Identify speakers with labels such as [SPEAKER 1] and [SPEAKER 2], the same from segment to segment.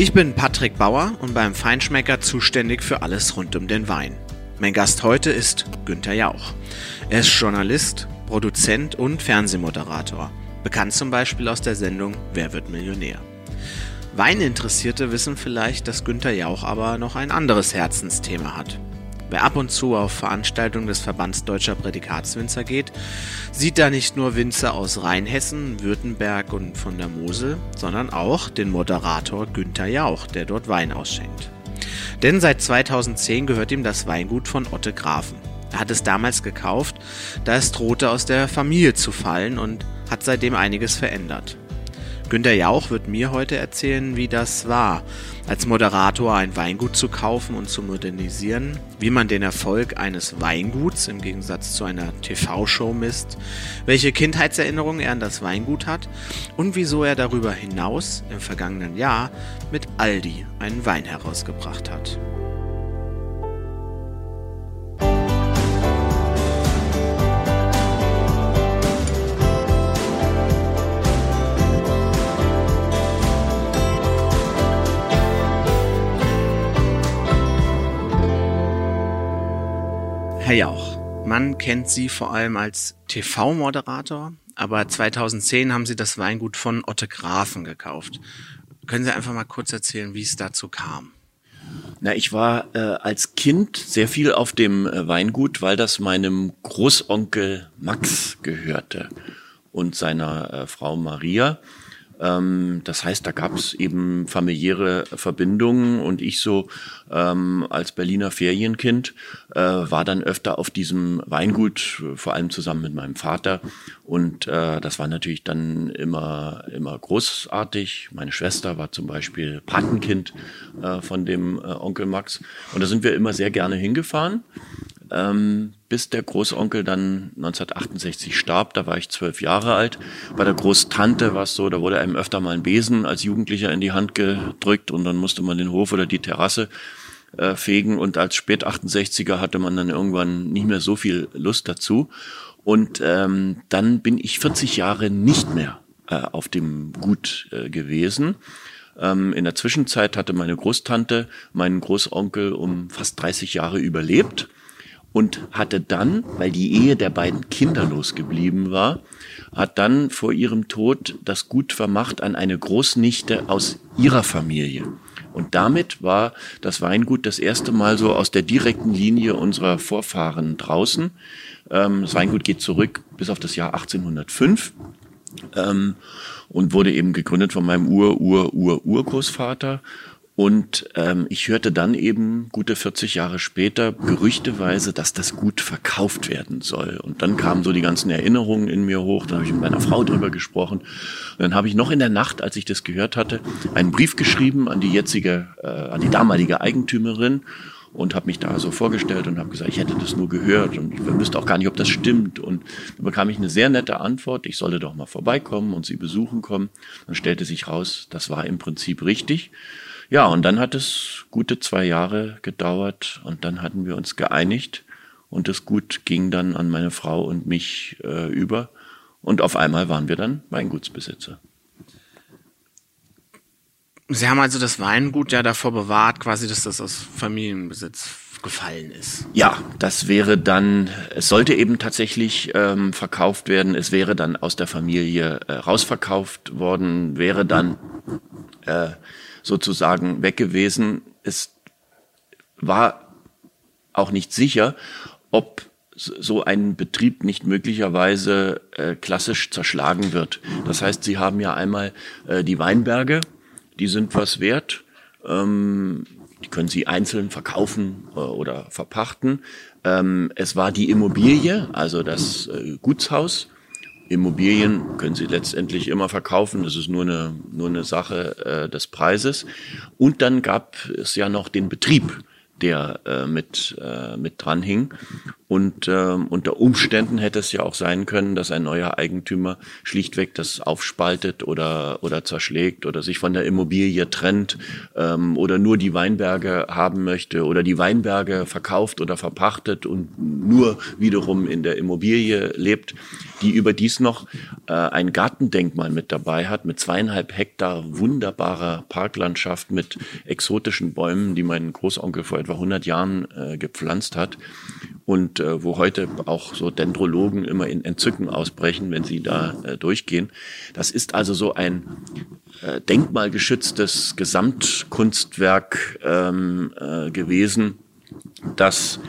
[SPEAKER 1] Ich bin Patrick Bauer und beim Feinschmecker zuständig für alles rund um den Wein. Mein Gast heute ist Günther Jauch. Er ist Journalist, Produzent und Fernsehmoderator. Bekannt zum Beispiel aus der Sendung Wer wird Millionär? Weininteressierte wissen vielleicht, dass Günther Jauch aber noch ein anderes Herzensthema hat. Wer ab und zu auf Veranstaltungen des Verbands Deutscher Prädikatswinzer geht, sieht da nicht nur Winzer aus Rheinhessen, Württemberg und von der Mosel, sondern auch den Moderator Günther Jauch, der dort Wein ausschenkt. Denn seit 2010 gehört ihm das Weingut von Otte Grafen. Er hat es damals gekauft, da es drohte aus der Familie zu fallen und hat seitdem einiges verändert. Günter Jauch wird mir heute erzählen, wie das war, als Moderator ein Weingut zu kaufen und zu modernisieren, wie man den Erfolg eines Weinguts im Gegensatz zu einer TV-Show misst, welche Kindheitserinnerungen er an das Weingut hat und wieso er darüber hinaus im vergangenen Jahr mit Aldi einen Wein herausgebracht hat. Herr Jauch, man kennt Sie vor allem als TV-Moderator, aber 2010 haben Sie das Weingut von Otte Grafen gekauft. Können Sie einfach mal kurz erzählen, wie es dazu kam?
[SPEAKER 2] Na, ich war äh, als Kind sehr viel auf dem äh, Weingut, weil das meinem Großonkel Max gehörte und seiner äh, Frau Maria. Ähm, das heißt, da gab es eben familiäre Verbindungen und ich so ähm, als Berliner Ferienkind äh, war dann öfter auf diesem Weingut, vor allem zusammen mit meinem Vater. Und äh, das war natürlich dann immer, immer großartig. Meine Schwester war zum Beispiel Patenkind äh, von dem äh, Onkel Max. Und da sind wir immer sehr gerne hingefahren ähm, bis der Großonkel dann 1968 starb. Da war ich zwölf Jahre alt. Bei der Großtante war es so, da wurde einem öfter mal ein Besen als Jugendlicher in die Hand gedrückt und dann musste man den Hof oder die Terrasse äh, fegen. Und als Spät-68er hatte man dann irgendwann nicht mehr so viel Lust dazu. Und ähm, dann bin ich 40 Jahre nicht mehr äh, auf dem Gut äh, gewesen. Ähm, in der Zwischenzeit hatte meine Großtante meinen Großonkel um fast 30 Jahre überlebt und hatte dann, weil die Ehe der beiden kinderlos geblieben war, hat dann vor ihrem Tod das Gut vermacht an eine Großnichte aus ihrer Familie. Und damit war das Weingut das erste Mal so aus der direkten Linie unserer Vorfahren draußen. Ähm, das Weingut geht zurück bis auf das Jahr 1805 ähm, und wurde eben gegründet von meinem Ur-Ur-Ur-Urgroßvater. Und ähm, ich hörte dann eben gute 40 Jahre später gerüchteweise, dass das Gut verkauft werden soll. Und dann kamen so die ganzen Erinnerungen in mir hoch. Dann habe ich mit meiner Frau drüber gesprochen. Und dann habe ich noch in der Nacht, als ich das gehört hatte, einen Brief geschrieben an die jetzige, äh, an die damalige Eigentümerin und habe mich da so vorgestellt und habe gesagt, ich hätte das nur gehört und ich wüsste auch gar nicht, ob das stimmt. Und dann bekam ich eine sehr nette Antwort, ich solle doch mal vorbeikommen und sie besuchen kommen. Dann stellte sich raus, das war im Prinzip richtig. Ja, und dann hat es gute zwei Jahre gedauert und dann hatten wir uns geeinigt und das Gut ging dann an meine Frau und mich äh, über und auf einmal waren wir dann Weingutsbesitzer.
[SPEAKER 1] Sie haben also das Weingut ja davor bewahrt, quasi, dass das aus Familienbesitz gefallen ist.
[SPEAKER 2] Ja, das wäre dann, es sollte eben tatsächlich ähm, verkauft werden, es wäre dann aus der Familie äh, rausverkauft worden, wäre dann äh, sozusagen weg gewesen. Es war auch nicht sicher, ob so ein Betrieb nicht möglicherweise äh, klassisch zerschlagen wird. Das heißt, Sie haben ja einmal äh, die Weinberge, die sind was wert. Ähm, die können Sie einzeln verkaufen äh, oder verpachten. Ähm, es war die Immobilie, also das äh, Gutshaus, Immobilien können Sie letztendlich immer verkaufen. Das ist nur eine, nur eine Sache äh, des Preises. Und dann gab es ja noch den Betrieb, der äh, mit, äh, mit dran hing. Und äh, unter Umständen hätte es ja auch sein können, dass ein neuer Eigentümer schlichtweg das aufspaltet oder, oder zerschlägt oder sich von der Immobilie trennt ähm, oder nur die Weinberge haben möchte oder die Weinberge verkauft oder verpachtet und nur wiederum in der Immobilie lebt, die überdies noch äh, ein Gartendenkmal mit dabei hat, mit zweieinhalb Hektar wunderbarer Parklandschaft mit exotischen Bäumen, die mein Großonkel vor etwa 100 Jahren äh, gepflanzt hat. Und äh, wo heute auch so Dendrologen immer in Entzücken ausbrechen, wenn sie da äh, durchgehen. Das ist also so ein äh, denkmalgeschütztes Gesamtkunstwerk ähm, äh, gewesen, das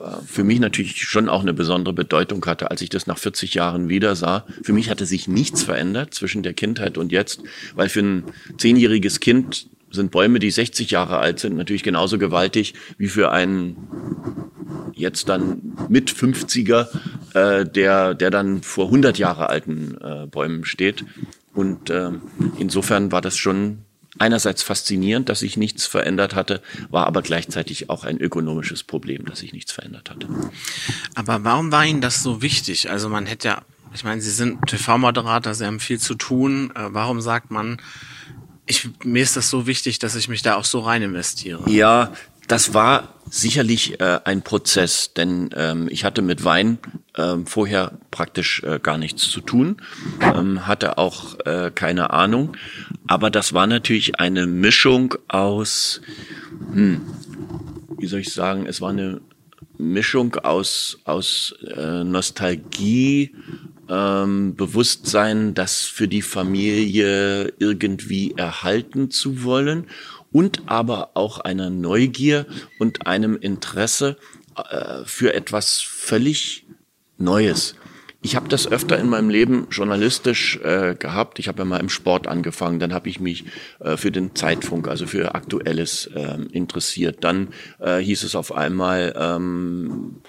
[SPEAKER 2] äh, für mich natürlich schon auch eine besondere Bedeutung hatte, als ich das nach 40 Jahren wieder sah. Für mich hatte sich nichts verändert zwischen der Kindheit und jetzt, weil für ein zehnjähriges Kind sind Bäume, die 60 Jahre alt sind, natürlich genauso gewaltig wie für einen jetzt dann mit 50er, äh, der, der dann vor 100 Jahre alten äh, Bäumen steht. Und äh, insofern war das schon einerseits faszinierend, dass sich nichts verändert hatte, war aber gleichzeitig auch ein ökonomisches Problem, dass sich nichts verändert hatte.
[SPEAKER 1] Aber warum war Ihnen das so wichtig? Also man hätte ja, ich meine, Sie sind TV-Moderator, Sie haben viel zu tun. Äh, warum sagt man, ich, mir ist das so wichtig, dass ich mich da auch so rein investiere?
[SPEAKER 2] Ja, das war sicherlich äh, ein Prozess, denn ähm, ich hatte mit Wein ähm, vorher praktisch äh, gar nichts zu tun, ähm, hatte auch äh, keine Ahnung, aber das war natürlich eine Mischung aus, hm, wie soll ich sagen, es war eine Mischung aus aus äh, Nostalgie, ähm, Bewusstsein, das für die Familie irgendwie erhalten zu wollen und aber auch einer Neugier und einem Interesse äh, für etwas völlig Neues. Ich habe das öfter in meinem Leben journalistisch äh, gehabt. Ich habe ja mal im Sport angefangen, dann habe ich mich äh, für den Zeitfunk, also für Aktuelles äh, interessiert. Dann äh, hieß es auf einmal, ähm,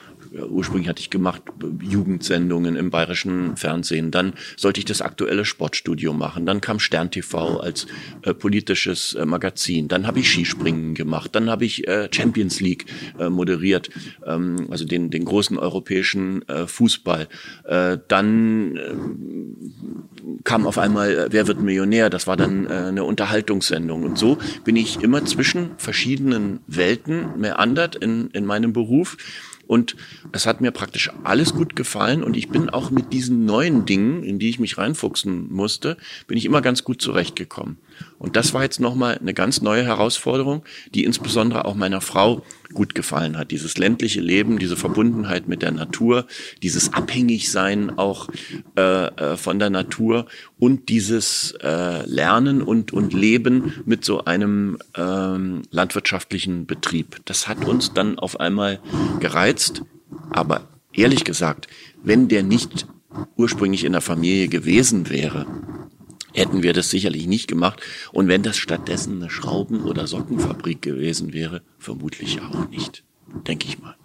[SPEAKER 2] ursprünglich hatte ich gemacht Jugendsendungen im bayerischen Fernsehen. Dann sollte ich das aktuelle Sportstudio machen. Dann kam Stern TV als äh, politisches äh, Magazin. Dann habe ich Skispringen gemacht. Dann habe ich äh, Champions League äh, moderiert, ähm, also den, den großen europäischen äh, Fußball. Äh, dann kam auf einmal Wer wird Millionär? Das war dann eine Unterhaltungssendung. Und so bin ich immer zwischen verschiedenen Welten meandert in, in meinem Beruf. Und es hat mir praktisch alles gut gefallen und ich bin auch mit diesen neuen Dingen, in die ich mich reinfuchsen musste, bin ich immer ganz gut zurechtgekommen. Und das war jetzt nochmal eine ganz neue Herausforderung, die insbesondere auch meiner Frau gut gefallen hat. Dieses ländliche Leben, diese Verbundenheit mit der Natur, dieses Abhängigsein auch äh, äh, von der Natur und dieses äh, Lernen und, und Leben mit so einem ähm, landwirtschaftlichen Betrieb. Das hat uns dann auf einmal gereizt. Aber ehrlich gesagt, wenn der nicht ursprünglich in der Familie gewesen wäre, hätten wir das sicherlich nicht gemacht. Und wenn das stattdessen eine Schrauben- oder Sockenfabrik gewesen wäre, vermutlich auch nicht, denke ich mal.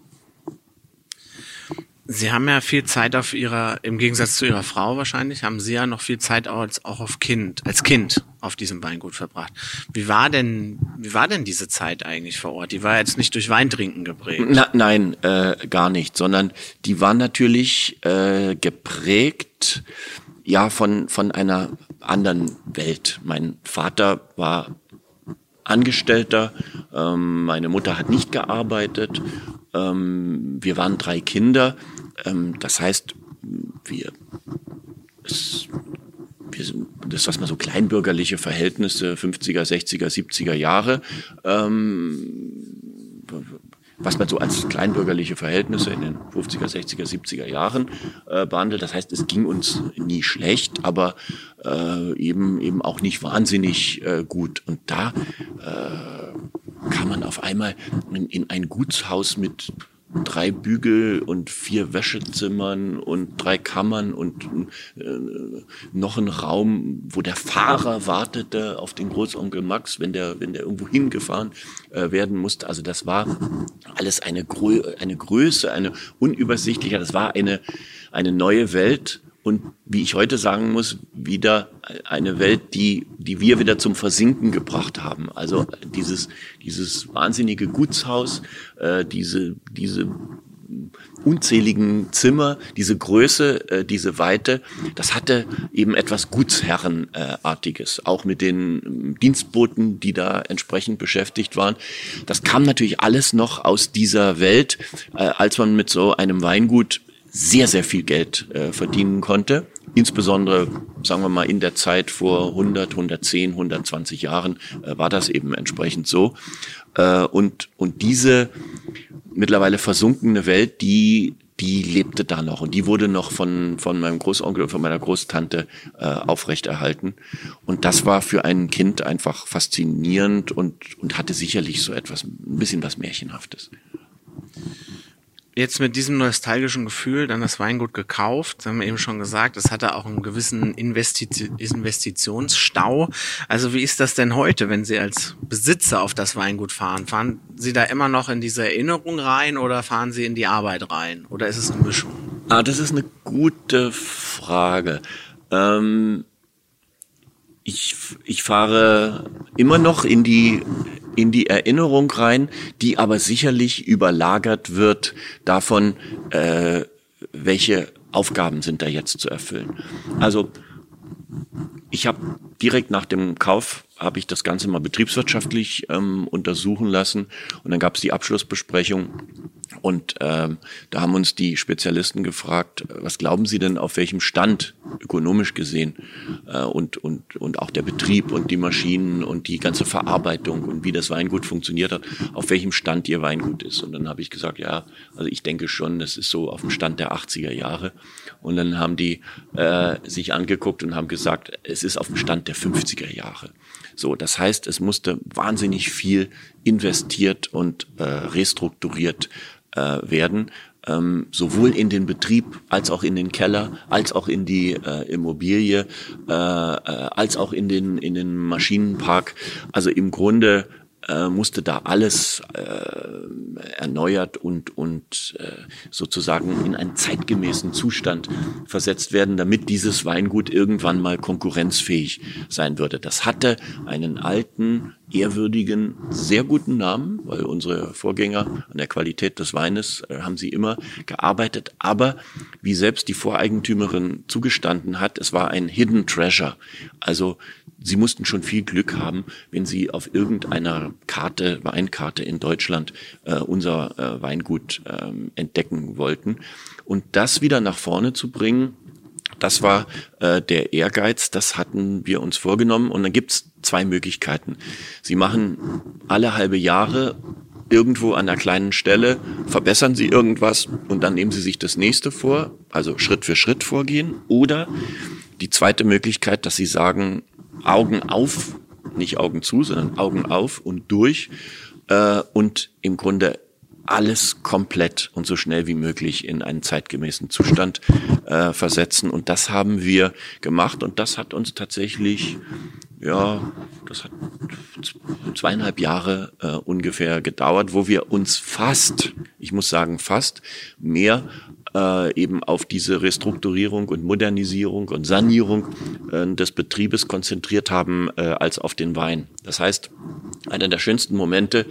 [SPEAKER 1] Sie haben ja viel Zeit auf Ihrer, im Gegensatz zu Ihrer Frau wahrscheinlich, haben Sie ja noch viel Zeit als, auch auf Kind, als Kind auf diesem Weingut verbracht. Wie war denn, wie war denn diese Zeit eigentlich vor Ort? Die war jetzt nicht durch Weintrinken geprägt.
[SPEAKER 2] Na, nein, äh, gar nicht, sondern die war natürlich äh, geprägt, ja, von, von einer anderen Welt. Mein Vater war Angestellter, ähm, meine Mutter hat nicht gearbeitet, ähm, wir waren drei Kinder. Ähm, das heißt, wir, es, wir sind, das was man so kleinbürgerliche Verhältnisse 50er, 60er, 70er Jahre. Ähm, was man so als kleinbürgerliche Verhältnisse in den 50er, 60er, 70er Jahren äh, behandelt. Das heißt, es ging uns nie schlecht, aber äh, eben eben auch nicht wahnsinnig äh, gut. Und da äh, kam man auf einmal in, in ein Gutshaus mit drei Bügel und vier Wäschezimmern und drei Kammern und äh, noch ein Raum, wo der Fahrer wartete auf den Großonkel Max, wenn der, wenn der irgendwo hingefahren äh, werden musste. Also das war alles eine, Grö eine Größe, eine unübersichtliche, das war eine, eine neue Welt und wie ich heute sagen muss, wieder eine Welt, die, die wir wieder zum Versinken gebracht haben. Also dieses, dieses wahnsinnige Gutshaus, äh, diese, diese unzähligen Zimmer, diese Größe, äh, diese Weite, das hatte eben etwas Gutsherrenartiges, auch mit den ähm, Dienstboten, die da entsprechend beschäftigt waren. Das kam natürlich alles noch aus dieser Welt, äh, als man mit so einem Weingut sehr, sehr viel Geld äh, verdienen konnte. Insbesondere, sagen wir mal, in der Zeit vor 100, 110, 120 Jahren äh, war das eben entsprechend so. Äh, und, und diese mittlerweile versunkene Welt, die, die lebte da noch und die wurde noch von, von meinem Großonkel und von meiner Großtante äh, aufrechterhalten. Und das war für ein Kind einfach faszinierend und, und hatte sicherlich so etwas, ein bisschen was Märchenhaftes
[SPEAKER 1] jetzt mit diesem nostalgischen Gefühl dann das Weingut gekauft. Haben wir eben schon gesagt, es hatte auch einen gewissen Investi Investitionsstau. Also wie ist das denn heute, wenn Sie als Besitzer auf das Weingut fahren? Fahren Sie da immer noch in diese Erinnerung rein oder fahren Sie in die Arbeit rein? Oder ist es eine Mischung?
[SPEAKER 2] Ah, das ist eine gute Frage. Ähm ich, ich fahre immer noch in die, in die Erinnerung rein, die aber sicherlich überlagert wird davon, äh, welche Aufgaben sind da jetzt zu erfüllen. Also ich habe direkt nach dem Kauf habe ich das Ganze mal betriebswirtschaftlich ähm, untersuchen lassen und dann gab es die Abschlussbesprechung und ähm, da haben uns die Spezialisten gefragt, was glauben Sie denn, auf welchem Stand ökonomisch gesehen äh, und, und, und auch der Betrieb und die Maschinen und die ganze Verarbeitung und wie das Weingut funktioniert hat, auf welchem Stand Ihr Weingut ist. Und dann habe ich gesagt, ja, also ich denke schon, das ist so auf dem Stand der 80er Jahre. Und dann haben die äh, sich angeguckt und haben gesagt, es ist auf dem Stand der 50er Jahre. So, das heißt, es musste wahnsinnig viel investiert und äh, restrukturiert äh, werden, ähm, sowohl in den Betrieb als auch in den Keller, als auch in die äh, Immobilie, äh, äh, als auch in den in den Maschinenpark. Also im Grunde äh, musste da alles äh, erneuert und, und äh, sozusagen in einen zeitgemäßen Zustand versetzt werden, damit dieses Weingut irgendwann mal konkurrenzfähig sein würde. Das hatte einen alten, ehrwürdigen, sehr guten Namen, weil unsere Vorgänger an der Qualität des Weines äh, haben sie immer gearbeitet. Aber wie selbst die Voreigentümerin zugestanden hat, es war ein Hidden Treasure. Also Sie mussten schon viel Glück haben, wenn Sie auf irgendeiner Karte, Weinkarte in Deutschland äh, unser äh, Weingut ähm, entdecken wollten. Und das wieder nach vorne zu bringen, das war äh, der Ehrgeiz, das hatten wir uns vorgenommen. Und dann gibt's zwei Möglichkeiten. Sie machen alle halbe Jahre irgendwo an einer kleinen Stelle, verbessern Sie irgendwas und dann nehmen Sie sich das nächste vor, also Schritt für Schritt vorgehen. Oder die zweite Möglichkeit, dass Sie sagen, Augen auf, nicht Augen zu, sondern Augen auf und durch äh, und im Grunde alles komplett und so schnell wie möglich in einen zeitgemäßen Zustand äh, versetzen. Und das haben wir gemacht und das hat uns tatsächlich, ja, das hat zweieinhalb Jahre äh, ungefähr gedauert, wo wir uns fast, ich muss sagen fast, mehr äh, eben auf diese Restrukturierung und Modernisierung und Sanierung äh, des Betriebes konzentriert haben äh, als auf den Wein. Das heißt, einer der schönsten Momente,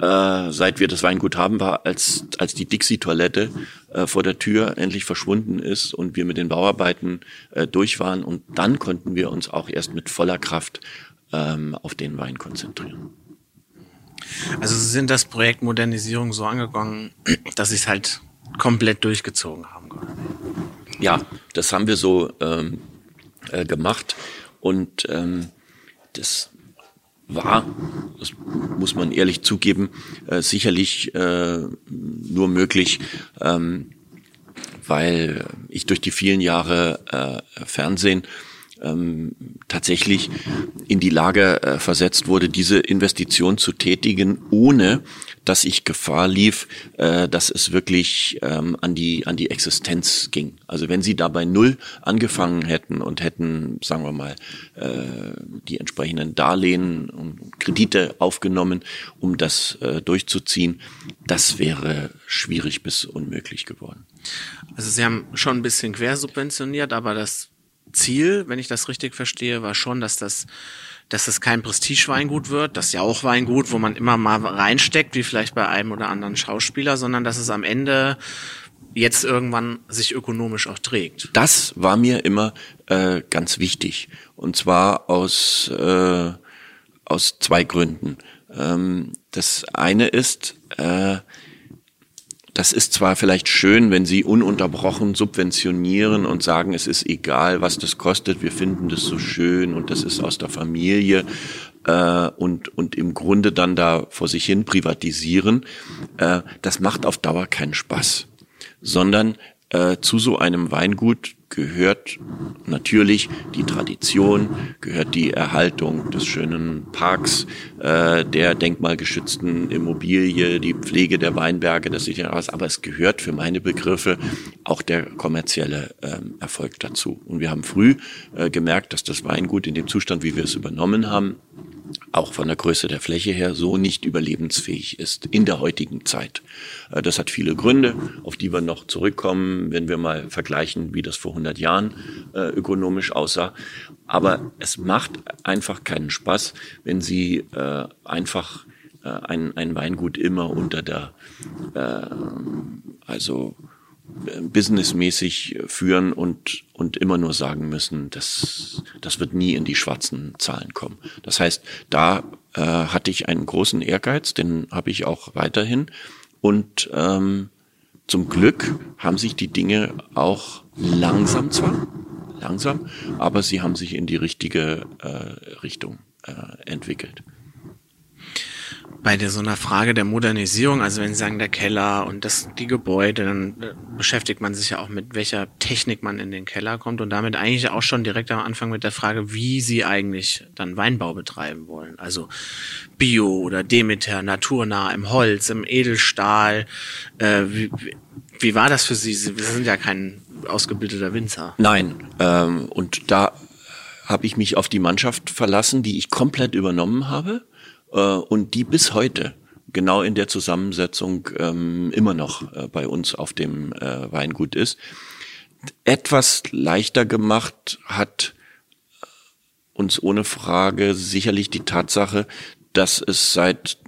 [SPEAKER 2] äh, seit wir das Weingut haben, war, als, als die Dixie-Toilette äh, vor der Tür endlich verschwunden ist und wir mit den Bauarbeiten äh, durch waren. Und dann konnten wir uns auch erst mit voller Kraft ähm, auf den Wein konzentrieren.
[SPEAKER 1] Also Sie sind das Projekt Modernisierung so angegangen, dass Sie es halt komplett durchgezogen haben.
[SPEAKER 2] Ja, das haben wir so ähm, äh, gemacht und ähm, das war, das muss man ehrlich zugeben, äh, sicherlich äh, nur möglich, ähm, weil ich durch die vielen Jahre äh, Fernsehen ähm, tatsächlich in die Lage äh, versetzt wurde, diese Investition zu tätigen, ohne dass ich Gefahr lief, äh, dass es wirklich ähm, an die an die Existenz ging. Also wenn Sie da null angefangen hätten und hätten, sagen wir mal, äh, die entsprechenden Darlehen und Kredite aufgenommen, um das äh, durchzuziehen, das wäre schwierig bis unmöglich geworden.
[SPEAKER 1] Also Sie haben schon ein bisschen quersubventioniert, aber das Ziel, wenn ich das richtig verstehe, war schon, dass das dass es kein Prestigeweingut wird, das ja auch Weingut, wo man immer mal reinsteckt, wie vielleicht bei einem oder anderen Schauspieler, sondern dass es am Ende jetzt irgendwann sich ökonomisch auch trägt.
[SPEAKER 2] Das war mir immer äh, ganz wichtig. Und zwar aus, äh, aus zwei Gründen. Ähm, das eine ist, äh, das ist zwar vielleicht schön, wenn Sie ununterbrochen subventionieren und sagen, es ist egal, was das kostet, wir finden das so schön und das ist aus der Familie äh, und, und im Grunde dann da vor sich hin privatisieren. Äh, das macht auf Dauer keinen Spaß sondern äh, zu so einem Weingut gehört natürlich die Tradition, gehört die Erhaltung des schönen Parks, äh, der denkmalgeschützten Immobilie, die Pflege der Weinberge, das sieht ja aus, aber es gehört für meine Begriffe auch der kommerzielle ähm, Erfolg dazu. Und wir haben früh äh, gemerkt, dass das Weingut in dem Zustand, wie wir es übernommen haben, auch von der Größe der Fläche her so nicht überlebensfähig ist in der heutigen Zeit. Äh, das hat viele Gründe, auf die wir noch zurückkommen, wenn wir mal vergleichen, wie das vor 100 Jahren äh, ökonomisch aussah. Aber es macht einfach keinen Spaß, wenn Sie äh, einfach ein, ein Weingut immer unter der, also businessmäßig führen und, und immer nur sagen müssen, das, das wird nie in die schwarzen Zahlen kommen. Das heißt, da äh, hatte ich einen großen Ehrgeiz, den habe ich auch weiterhin. Und ähm, zum Glück haben sich die Dinge auch langsam zwar, langsam, aber sie haben sich in die richtige äh, Richtung äh, entwickelt
[SPEAKER 1] bei der, so einer Frage der Modernisierung, also wenn Sie sagen der Keller und das, die Gebäude, dann äh, beschäftigt man sich ja auch mit welcher Technik man in den Keller kommt und damit eigentlich auch schon direkt am Anfang mit der Frage, wie Sie eigentlich dann Weinbau betreiben wollen. Also Bio oder Demeter, naturnah, im Holz, im Edelstahl. Äh, wie, wie war das für Sie? Sie sind ja kein ausgebildeter Winzer.
[SPEAKER 2] Nein, ähm, und da habe ich mich auf die Mannschaft verlassen, die ich komplett übernommen habe äh, und die bis heute genau in der Zusammensetzung ähm, immer noch äh, bei uns auf dem äh, Weingut ist. Etwas leichter gemacht hat uns ohne Frage sicherlich die Tatsache, dass es seit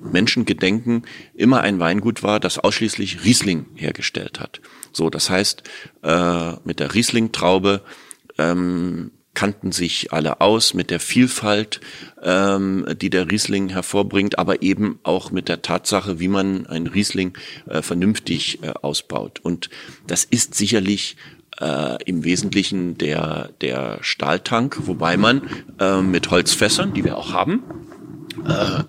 [SPEAKER 2] Menschengedenken immer ein Weingut war, das ausschließlich Riesling hergestellt hat. So, das heißt, äh, mit der Riesling-Traube ähm, kannten sich alle aus mit der Vielfalt, ähm, die der Riesling hervorbringt, aber eben auch mit der Tatsache, wie man ein Riesling äh, vernünftig äh, ausbaut. Und das ist sicherlich äh, im Wesentlichen der, der Stahltank, wobei man äh, mit Holzfässern, die wir auch haben,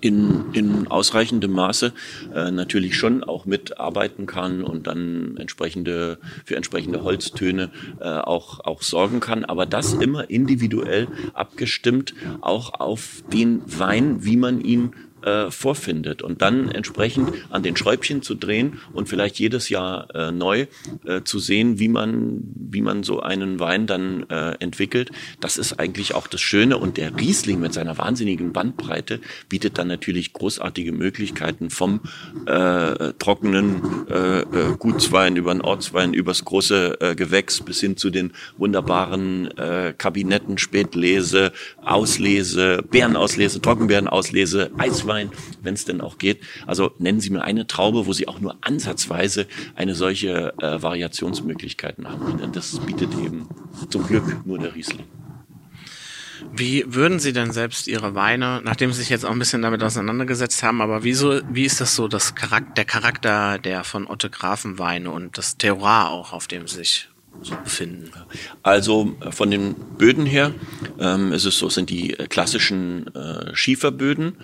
[SPEAKER 2] in, in ausreichendem Maße äh, natürlich schon auch mitarbeiten kann und dann entsprechende für entsprechende Holztöne äh, auch auch sorgen kann, aber das immer individuell abgestimmt auch auf den Wein, wie man ihn äh, vorfindet und dann entsprechend an den Schräubchen zu drehen und vielleicht jedes Jahr äh, neu äh, zu sehen, wie man, wie man so einen Wein dann äh, entwickelt. Das ist eigentlich auch das Schöne und der Riesling mit seiner wahnsinnigen Bandbreite bietet dann natürlich großartige Möglichkeiten vom äh, trockenen äh, äh, Gutswein über den Ortswein, übers große äh, Gewächs bis hin zu den wunderbaren äh, Kabinetten, Spätlese, Auslese, Beerenauslese, Trockenbeerenauslese, Eiswein Rotwein, wenn es denn auch geht. Also nennen Sie mir eine Traube, wo Sie auch nur ansatzweise eine solche äh, Variationsmöglichkeiten haben. Und das bietet eben zum Glück nur der Riesling.
[SPEAKER 1] Wie würden Sie denn selbst Ihre Weine, nachdem Sie sich jetzt auch ein bisschen damit auseinandergesetzt haben, aber wieso, wie ist das so, das Charakter, der Charakter der von Otte Grafenweine und das Terroir auch, auf dem Sie sich so befinden?
[SPEAKER 2] Also äh, von den Böden her ähm, ist es so, sind die klassischen äh, Schieferböden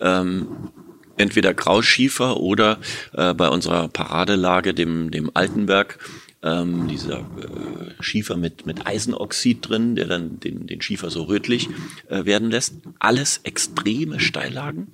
[SPEAKER 2] ähm, entweder Grauschiefer oder äh, bei unserer Paradelage, dem, dem Altenberg, ähm, dieser äh, Schiefer mit, mit Eisenoxid drin, der dann den, den Schiefer so rötlich äh, werden lässt. Alles extreme Steillagen.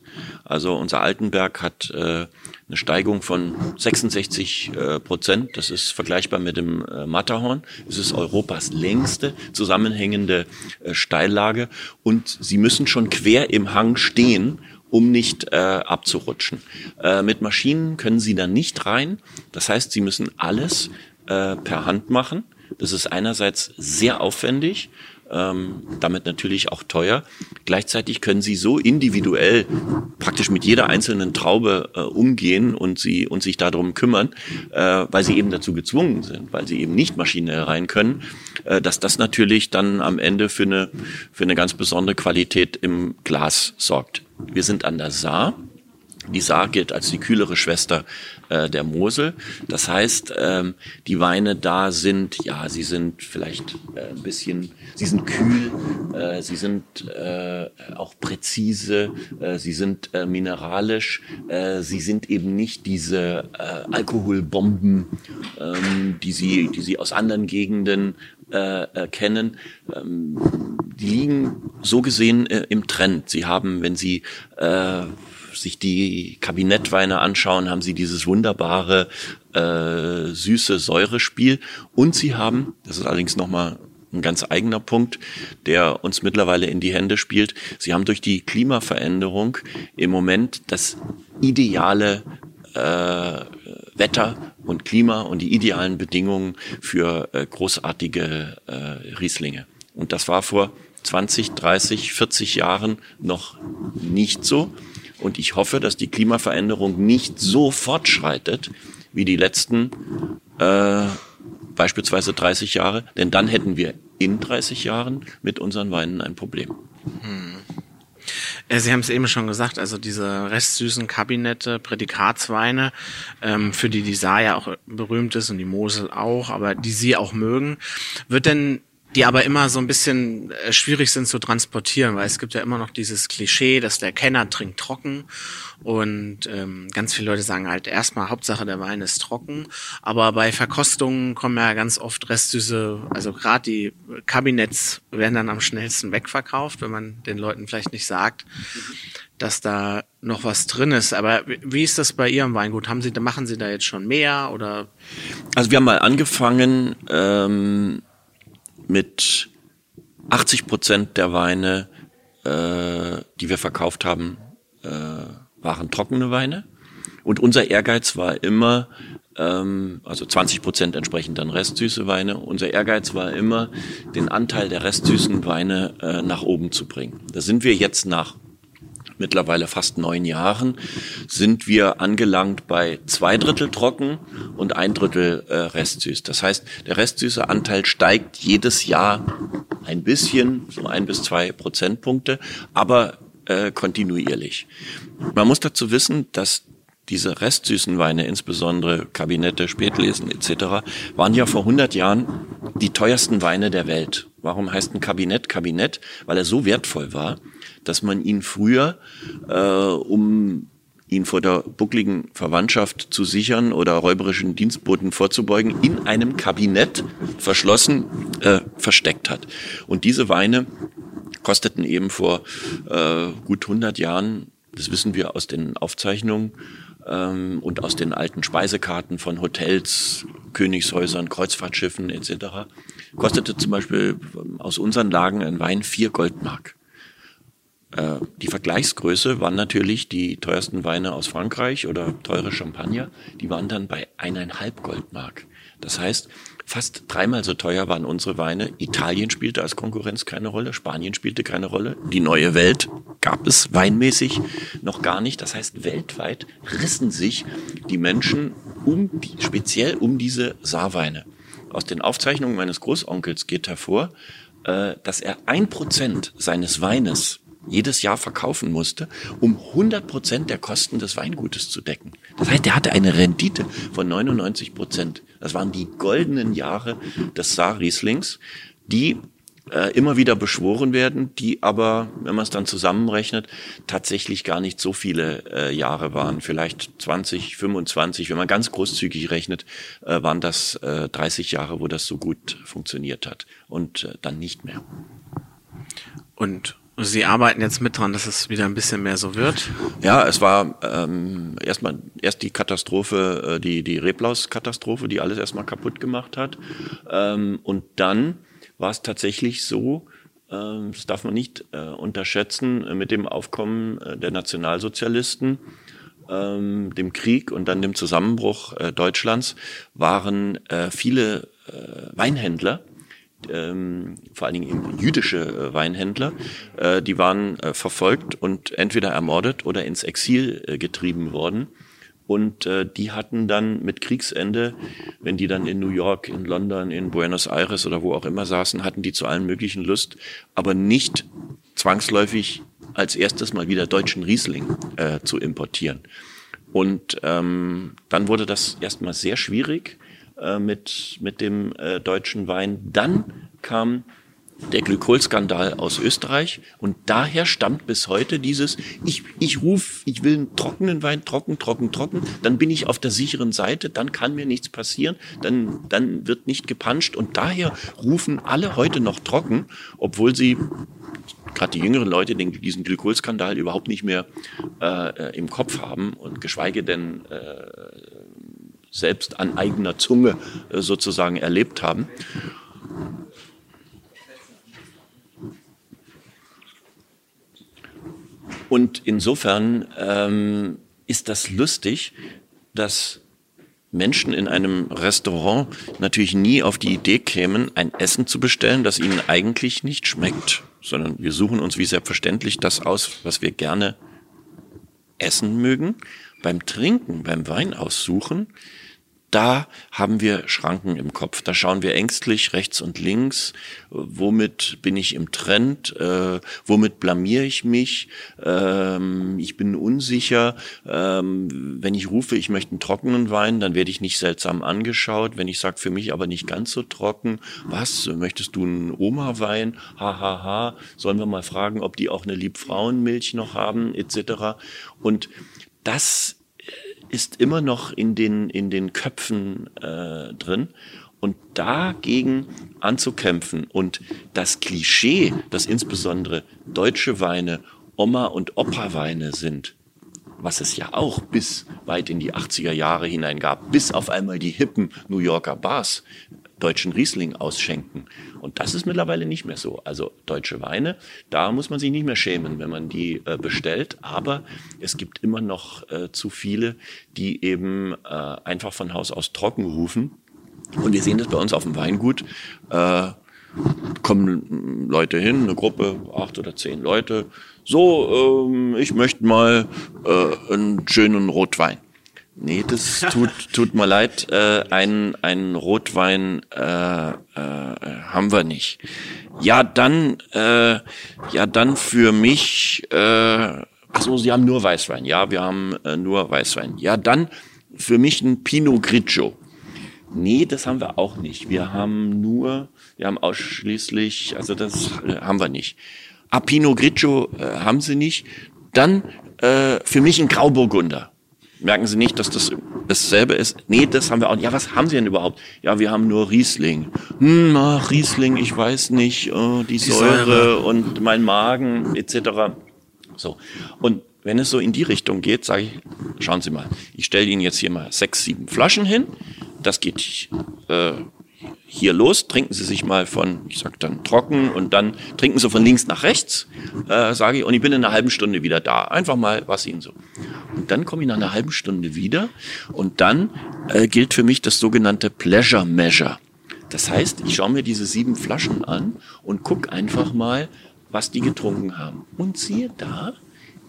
[SPEAKER 2] Also unser Altenberg hat äh, eine Steigung von 66 äh, Prozent. Das ist vergleichbar mit dem äh, Matterhorn. Es ist Europas längste zusammenhängende äh, Steillage und sie müssen schon quer im Hang stehen, um nicht äh, abzurutschen. Äh, mit Maschinen können Sie da nicht rein. Das heißt, Sie müssen alles äh, per Hand machen. Das ist einerseits sehr aufwendig, ähm, damit natürlich auch teuer. Gleichzeitig können sie so individuell praktisch mit jeder einzelnen Traube äh, umgehen und sie und sich darum kümmern, äh, weil sie eben dazu gezwungen sind, weil sie eben nicht maschinell rein können, äh, dass das natürlich dann am Ende für eine für eine ganz besondere Qualität im Glas sorgt. Wir sind an der Saar. Die Saar gilt als die kühlere Schwester äh, der Mosel. Das heißt, ähm, die Weine da sind, ja, sie sind vielleicht äh, ein bisschen, sie sind kühl, äh, sie sind äh, auch präzise, äh, sie sind äh, mineralisch, äh, sie sind eben nicht diese äh, Alkoholbomben, ähm, die sie, die sie aus anderen Gegenden äh, äh kennen. Ähm, die liegen so gesehen äh, im Trend. Sie haben, wenn sie äh, sich die Kabinettweine anschauen, haben sie dieses wunderbare äh, süße Säurespiel und sie haben, das ist allerdings nochmal ein ganz eigener Punkt, der uns mittlerweile in die Hände spielt. Sie haben durch die Klimaveränderung im Moment das ideale äh, Wetter und Klima und die idealen Bedingungen für äh, großartige äh, Rieslinge. Und das war vor 20, 30, 40 Jahren noch nicht so. Und ich hoffe, dass die Klimaveränderung nicht so fortschreitet wie die letzten äh, beispielsweise 30 Jahre, denn dann hätten wir in 30 Jahren mit unseren Weinen ein Problem. Hm.
[SPEAKER 1] Sie haben es eben schon gesagt, also diese restsüßen Kabinette, Prädikatsweine, ähm, für die die Saar ja auch berühmt ist und die Mosel auch, aber die Sie auch mögen. Wird denn die aber immer so ein bisschen äh, schwierig sind zu transportieren, weil es gibt ja immer noch dieses Klischee, dass der Kenner trinkt trocken und ähm, ganz viele Leute sagen halt erstmal Hauptsache der Wein ist trocken, aber bei Verkostungen kommen ja ganz oft Restsüße, also gerade die Kabinetts werden dann am schnellsten wegverkauft, wenn man den Leuten vielleicht nicht sagt, dass da noch was drin ist. Aber wie ist das bei Ihrem Weingut? Haben Sie, machen Sie da jetzt schon mehr oder?
[SPEAKER 2] Also wir haben mal angefangen. Ähm mit 80 Prozent der Weine, äh, die wir verkauft haben, äh, waren trockene Weine. Und unser Ehrgeiz war immer, ähm, also 20 Prozent entsprechend dann restsüße Weine. Unser Ehrgeiz war immer, den Anteil der restsüßen Weine äh, nach oben zu bringen. Da sind wir jetzt nach mittlerweile fast neun Jahren, sind wir angelangt bei zwei Drittel trocken und ein Drittel äh, restsüß. Das heißt, der restsüße Anteil steigt jedes Jahr ein bisschen, so ein bis zwei Prozentpunkte, aber äh, kontinuierlich. Man muss dazu wissen, dass diese restsüßen Weine, insbesondere Kabinette, Spätlesen etc., waren ja vor 100 Jahren die teuersten Weine der Welt. Warum heißt ein Kabinett Kabinett? Weil er so wertvoll war, dass man ihn früher, äh, um ihn vor der buckligen Verwandtschaft zu sichern oder räuberischen Dienstboten vorzubeugen, in einem Kabinett verschlossen äh, versteckt hat. Und diese Weine kosteten eben vor äh, gut 100 Jahren, das wissen wir aus den Aufzeichnungen, ähm, und aus den alten Speisekarten von Hotels, Königshäusern, Kreuzfahrtschiffen etc. kostete zum Beispiel aus unseren Lagen ein Wein vier Goldmark. Äh, die Vergleichsgröße waren natürlich die teuersten Weine aus Frankreich oder teure Champagner. Die waren dann bei eineinhalb Goldmark. Das heißt, fast dreimal so teuer waren unsere Weine. Italien spielte als Konkurrenz keine Rolle, Spanien spielte keine Rolle. Die neue Welt gab es weinmäßig noch gar nicht. Das heißt, weltweit rissen sich die Menschen um die, speziell um diese Saarweine. Aus den Aufzeichnungen meines Großonkels geht hervor, äh, dass er ein Prozent seines Weines jedes Jahr verkaufen musste, um 100 Prozent der Kosten des Weingutes zu decken. Das heißt, er hatte eine Rendite von 99 Prozent. Das waren die goldenen Jahre des Saar-Rieslings, die äh, immer wieder beschworen werden, die aber, wenn man es dann zusammenrechnet, tatsächlich gar nicht so viele äh, Jahre waren. Vielleicht 20, 25, wenn man ganz großzügig rechnet, äh, waren das äh, 30 Jahre, wo das so gut funktioniert hat und äh, dann nicht mehr.
[SPEAKER 1] Und Sie arbeiten jetzt mit dran, dass es wieder ein bisschen mehr so wird?
[SPEAKER 2] Ja, es war ähm, erstmal erst die Katastrophe, äh, die die Reblaus-Katastrophe, die alles erstmal kaputt gemacht hat. Ähm, und dann war es tatsächlich so, ähm, das darf man nicht äh, unterschätzen, äh, mit dem Aufkommen äh, der Nationalsozialisten, ähm, dem Krieg und dann dem Zusammenbruch äh, Deutschlands waren äh, viele Weinhändler, ähm, vor allen Dingen jüdische äh, Weinhändler, äh, die waren äh, verfolgt und entweder ermordet oder ins Exil äh, getrieben worden. Und äh, die hatten dann mit Kriegsende, wenn die dann in New York, in London, in Buenos Aires oder wo auch immer saßen, hatten die zu allen möglichen Lust, aber nicht zwangsläufig als erstes mal wieder deutschen Riesling äh, zu importieren. Und ähm, dann wurde das erstmal sehr schwierig äh, mit, mit dem äh, deutschen Wein. Dann kam der Glykolskandal aus Österreich und daher stammt bis heute dieses, ich, ich rufe, ich will einen trockenen Wein, trocken, trocken, trocken, dann bin ich auf der sicheren Seite, dann kann mir nichts passieren, dann, dann wird nicht gepanscht und daher rufen alle heute noch trocken, obwohl sie gerade die jüngeren Leute den, diesen Glykolskandal überhaupt nicht mehr äh, im Kopf haben und geschweige denn äh, selbst an eigener Zunge äh, sozusagen erlebt haben. Und insofern ähm, ist das lustig, dass Menschen in einem Restaurant natürlich nie auf die Idee kämen, ein Essen zu bestellen, das ihnen eigentlich nicht schmeckt, sondern wir suchen uns wie selbstverständlich das aus, was wir gerne essen mögen. Beim Trinken, beim Wein aussuchen, da haben wir Schranken im Kopf. Da schauen wir ängstlich rechts und links. Womit bin ich im Trend? Äh, womit blamiere ich mich? Ähm, ich bin unsicher. Ähm, wenn ich rufe, ich möchte einen trockenen Wein, dann werde ich nicht seltsam angeschaut. Wenn ich sage, für mich aber nicht ganz so trocken, was? Möchtest du einen Oma-Wein? Hahaha. Ha. Sollen wir mal fragen, ob die auch eine Liebfrauenmilch noch haben, etc. Und das ist immer noch in den, in den Köpfen äh, drin. Und dagegen anzukämpfen und das Klischee, dass insbesondere deutsche Weine Oma- und Opa-Weine sind, was es ja auch bis weit in die 80er Jahre hinein gab, bis auf einmal die hippen New Yorker Bars deutschen Riesling ausschenken. Und das ist mittlerweile nicht mehr so. Also deutsche Weine, da muss man sich nicht mehr schämen, wenn man die äh, bestellt. Aber es gibt immer noch äh, zu viele, die eben äh, einfach von Haus aus trocken rufen. Und wir sehen das bei uns auf dem Weingut. Äh, kommen Leute hin, eine Gruppe, acht oder zehn Leute. So, ähm, ich möchte mal äh, einen schönen Rotwein. Nee, das tut, tut mir leid. Äh, einen, einen Rotwein äh, äh, haben wir nicht. Ja, dann, äh, ja, dann für mich. Äh, achso, Sie haben nur Weißwein. Ja, wir haben äh, nur Weißwein. Ja, dann für mich ein Pinot Grigio. Nee, das haben wir auch nicht. Wir haben nur, wir haben ausschließlich, also das äh, haben wir nicht. Ah, Pinot Grigio äh, haben Sie nicht. Dann äh, für mich ein Grauburgunder. Merken Sie nicht, dass das dasselbe ist? Nee, das haben wir auch. Ja, was haben Sie denn überhaupt? Ja, wir haben nur Riesling. Hm, ach, Riesling, ich weiß nicht, oh, die, die Säure, Säure und mein Magen etc. So. Und wenn es so in die Richtung geht, sage ich, schauen Sie mal, ich stelle Ihnen jetzt hier mal sechs, sieben Flaschen hin. Das geht äh, hier los, trinken Sie sich mal von, ich sag dann trocken und dann trinken Sie von links nach rechts, äh, sage ich, und ich bin in einer halben Stunde wieder da. Einfach mal, was Ihnen so. Und dann komme ich nach einer halben Stunde wieder und dann äh, gilt für mich das sogenannte Pleasure Measure. Das heißt, ich schaue mir diese sieben Flaschen an und gucke einfach mal, was die getrunken haben. Und siehe da,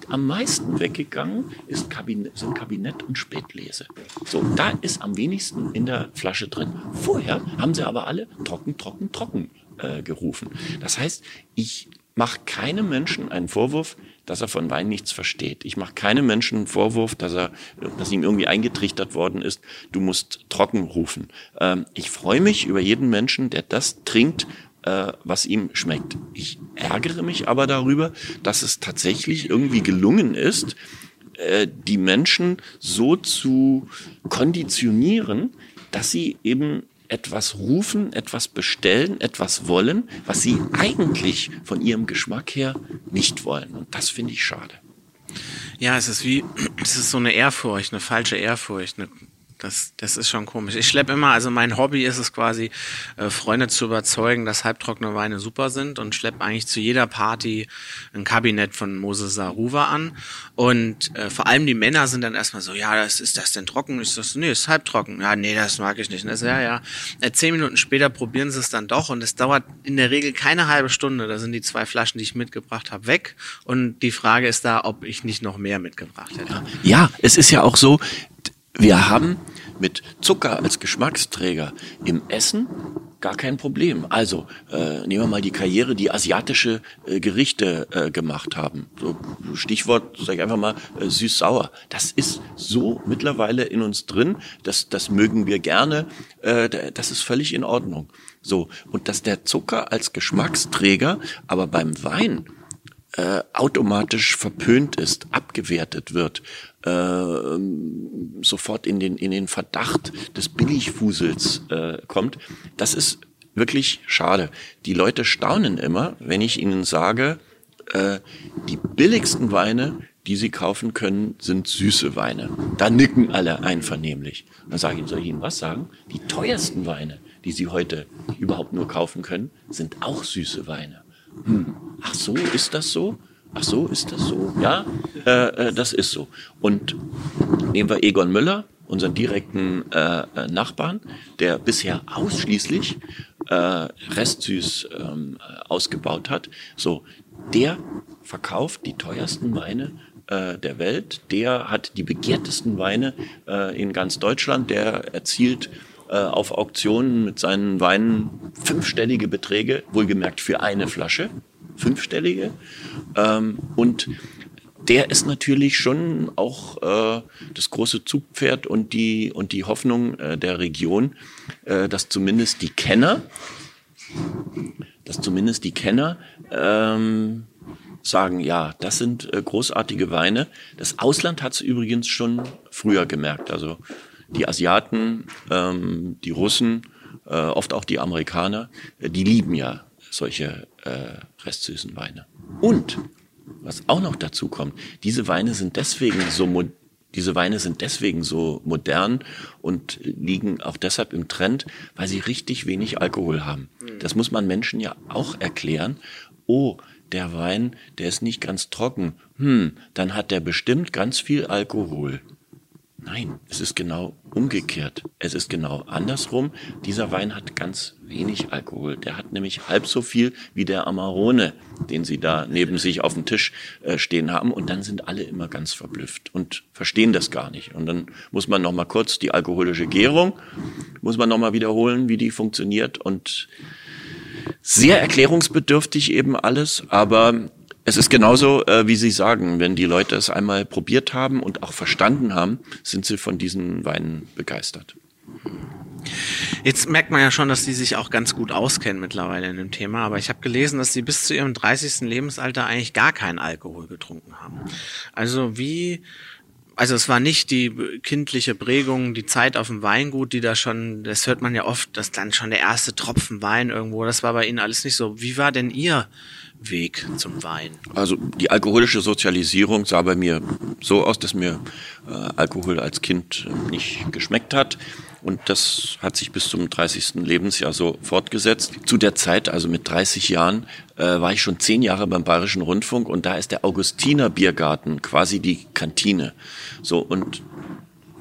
[SPEAKER 2] am meisten weggegangen ist Kabinett, sind Kabinett und Spätlese. So, da ist am wenigsten in der Flasche drin. Vorher haben sie aber alle trocken, trocken, trocken äh, gerufen. Das heißt, ich mache keinem Menschen einen Vorwurf, dass er von Wein nichts versteht. Ich mache keinem Menschen einen Vorwurf, dass er, dass ihm irgendwie eingetrichtert worden ist, du musst trocken rufen. Ähm, ich freue mich über jeden Menschen, der das trinkt, äh, was ihm schmeckt. Ich ärgere mich aber darüber, dass es tatsächlich irgendwie gelungen ist, äh, die Menschen so zu konditionieren, dass sie eben etwas rufen, etwas bestellen, etwas wollen, was sie eigentlich von ihrem Geschmack her nicht wollen. Und das finde ich schade.
[SPEAKER 1] Ja, es ist wie, es ist so eine Ehrfurcht, eine falsche Ehrfurcht, eine Das, das ist schon komisch. Ich schleppe immer, also mein Hobby ist es quasi, äh, Freunde zu überzeugen, dass halbtrockene Weine super sind und schleppe eigentlich zu jeder Party ein Kabinett von Moses Saruva an. Und äh, vor allem die Männer sind dann erstmal so, ja, das ist das denn trocken? Ist das, nee, ist halbtrocken. Ja, nee, das mag ich nicht. Und das, ja, ja. Äh, zehn Minuten später probieren sie es dann doch und es dauert in der Regel keine halbe Stunde. Da sind die zwei Flaschen, die ich mitgebracht habe, weg. Und die Frage ist da, ob ich nicht noch mehr mitgebracht hätte.
[SPEAKER 2] Ja, es ist ja auch so, wir haben mit Zucker als Geschmacksträger im Essen gar kein Problem. Also äh, nehmen wir mal die Karriere, die asiatische äh, Gerichte äh, gemacht haben. So Stichwort, sage ich einfach mal, äh, süß-sauer. Das ist so mittlerweile in uns drin. Das, das mögen wir gerne. Äh, das ist völlig in Ordnung. So und dass der Zucker als Geschmacksträger, aber beim Wein äh, automatisch verpönt ist, abgewertet wird, äh, sofort in den, in den Verdacht des Billigfusels äh, kommt, das ist wirklich schade. Die Leute staunen immer, wenn ich ihnen sage, äh, die billigsten Weine, die sie kaufen können, sind süße Weine. Da nicken alle einvernehmlich. Dann sage ich ihnen, soll ich ihnen was sagen? Die teuersten Weine, die sie heute überhaupt nur kaufen können, sind auch süße Weine. Ach so, ist das so? Ach so, ist das so? Ja, äh, äh, das ist so. Und nehmen wir Egon Müller, unseren direkten äh, äh Nachbarn, der bisher ausschließlich äh, Restsüß ähm, ausgebaut hat. So, der verkauft die teuersten Weine äh, der Welt. Der hat die begehrtesten Weine äh, in ganz Deutschland. Der erzielt äh, auf Auktionen mit seinen Weinen fünfstellige Beträge, wohlgemerkt für eine Flasche, fünfstellige. Ähm, und der ist natürlich schon auch äh, das große Zugpferd und die, und die Hoffnung äh, der Region, äh, dass zumindest die Kenner, dass zumindest die Kenner ähm, sagen, ja, das sind äh, großartige Weine. Das Ausland hat es übrigens schon früher gemerkt. Also die Asiaten, ähm, die Russen, äh, oft auch die Amerikaner, äh, die lieben ja solche äh, restsüßen Weine. Und was auch noch dazu kommt, diese Weine sind deswegen so diese Weine sind deswegen so modern und liegen auch deshalb im Trend, weil sie richtig wenig Alkohol haben. Das muss man Menschen ja auch erklären. Oh, der Wein, der ist nicht ganz trocken. Hm, dann hat der bestimmt ganz viel Alkohol. Nein, es ist genau umgekehrt. Es ist genau andersrum. Dieser Wein hat ganz wenig Alkohol. Der hat nämlich halb so viel wie der Amarone, den Sie da neben sich auf dem Tisch äh, stehen haben. Und dann sind alle immer ganz verblüfft und verstehen das gar nicht. Und dann muss man noch mal kurz die alkoholische Gärung, muss man noch mal wiederholen, wie die funktioniert. Und sehr erklärungsbedürftig eben alles, aber es ist genauso, äh, wie Sie sagen, wenn die Leute es einmal probiert haben und auch verstanden haben, sind sie von diesen Weinen begeistert.
[SPEAKER 1] Jetzt merkt man ja schon, dass Sie sich auch ganz gut auskennen mittlerweile in dem Thema, aber ich habe gelesen, dass Sie bis zu Ihrem 30. Lebensalter eigentlich gar keinen Alkohol getrunken haben. Also wie, also es war nicht die kindliche Prägung, die Zeit auf dem Weingut, die da schon, das hört man ja oft, dass dann schon der erste Tropfen Wein irgendwo, das war bei Ihnen alles nicht so. Wie war denn Ihr Weg zum Wein?
[SPEAKER 2] Also die alkoholische Sozialisierung sah bei mir so aus, dass mir äh, Alkohol als Kind äh, nicht geschmeckt hat. Und das hat sich bis zum 30. Lebensjahr so fortgesetzt. Zu der Zeit, also mit 30 Jahren, äh, war ich schon zehn Jahre beim Bayerischen Rundfunk und da ist der Augustiner Biergarten quasi die Kantine. So, und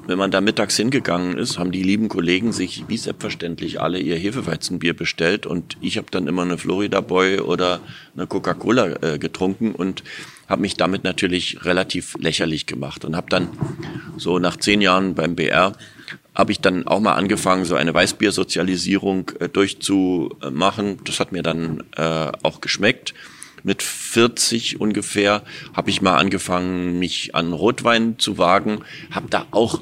[SPEAKER 2] wenn man da mittags hingegangen ist, haben die lieben Kollegen sich wie selbstverständlich alle ihr Hefeweizenbier bestellt und ich habe dann immer eine Florida Boy oder eine Coca-Cola äh, getrunken und habe mich damit natürlich relativ lächerlich gemacht und habe dann so nach zehn Jahren beim BR habe ich dann auch mal angefangen, so eine Weißbiersozialisierung äh, durchzumachen. Das hat mir dann äh, auch geschmeckt mit 40 ungefähr habe ich mal angefangen, mich an Rotwein zu wagen, habe da auch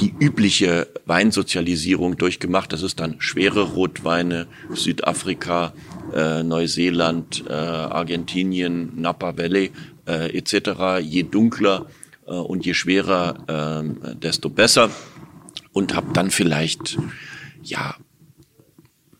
[SPEAKER 2] die übliche Weinsozialisierung durchgemacht. Das ist dann schwere Rotweine, Südafrika, äh, Neuseeland, äh, Argentinien, Napa Valley äh, etc. Je dunkler äh, und je schwerer, äh, desto besser. Und habe dann vielleicht ja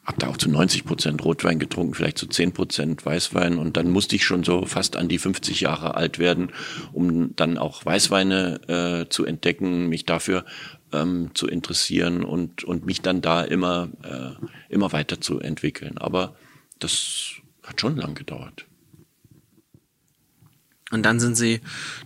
[SPEAKER 2] habe da auch zu 90 Prozent Rotwein getrunken, vielleicht zu 10 Prozent Weißwein. Und dann musste ich schon so fast an die 50 Jahre alt werden, um dann auch Weißweine äh, zu entdecken, mich dafür ähm, zu interessieren und, und mich dann da immer, äh, immer weiter zu entwickeln. Aber das hat schon lang gedauert.
[SPEAKER 1] Und dann sind Sie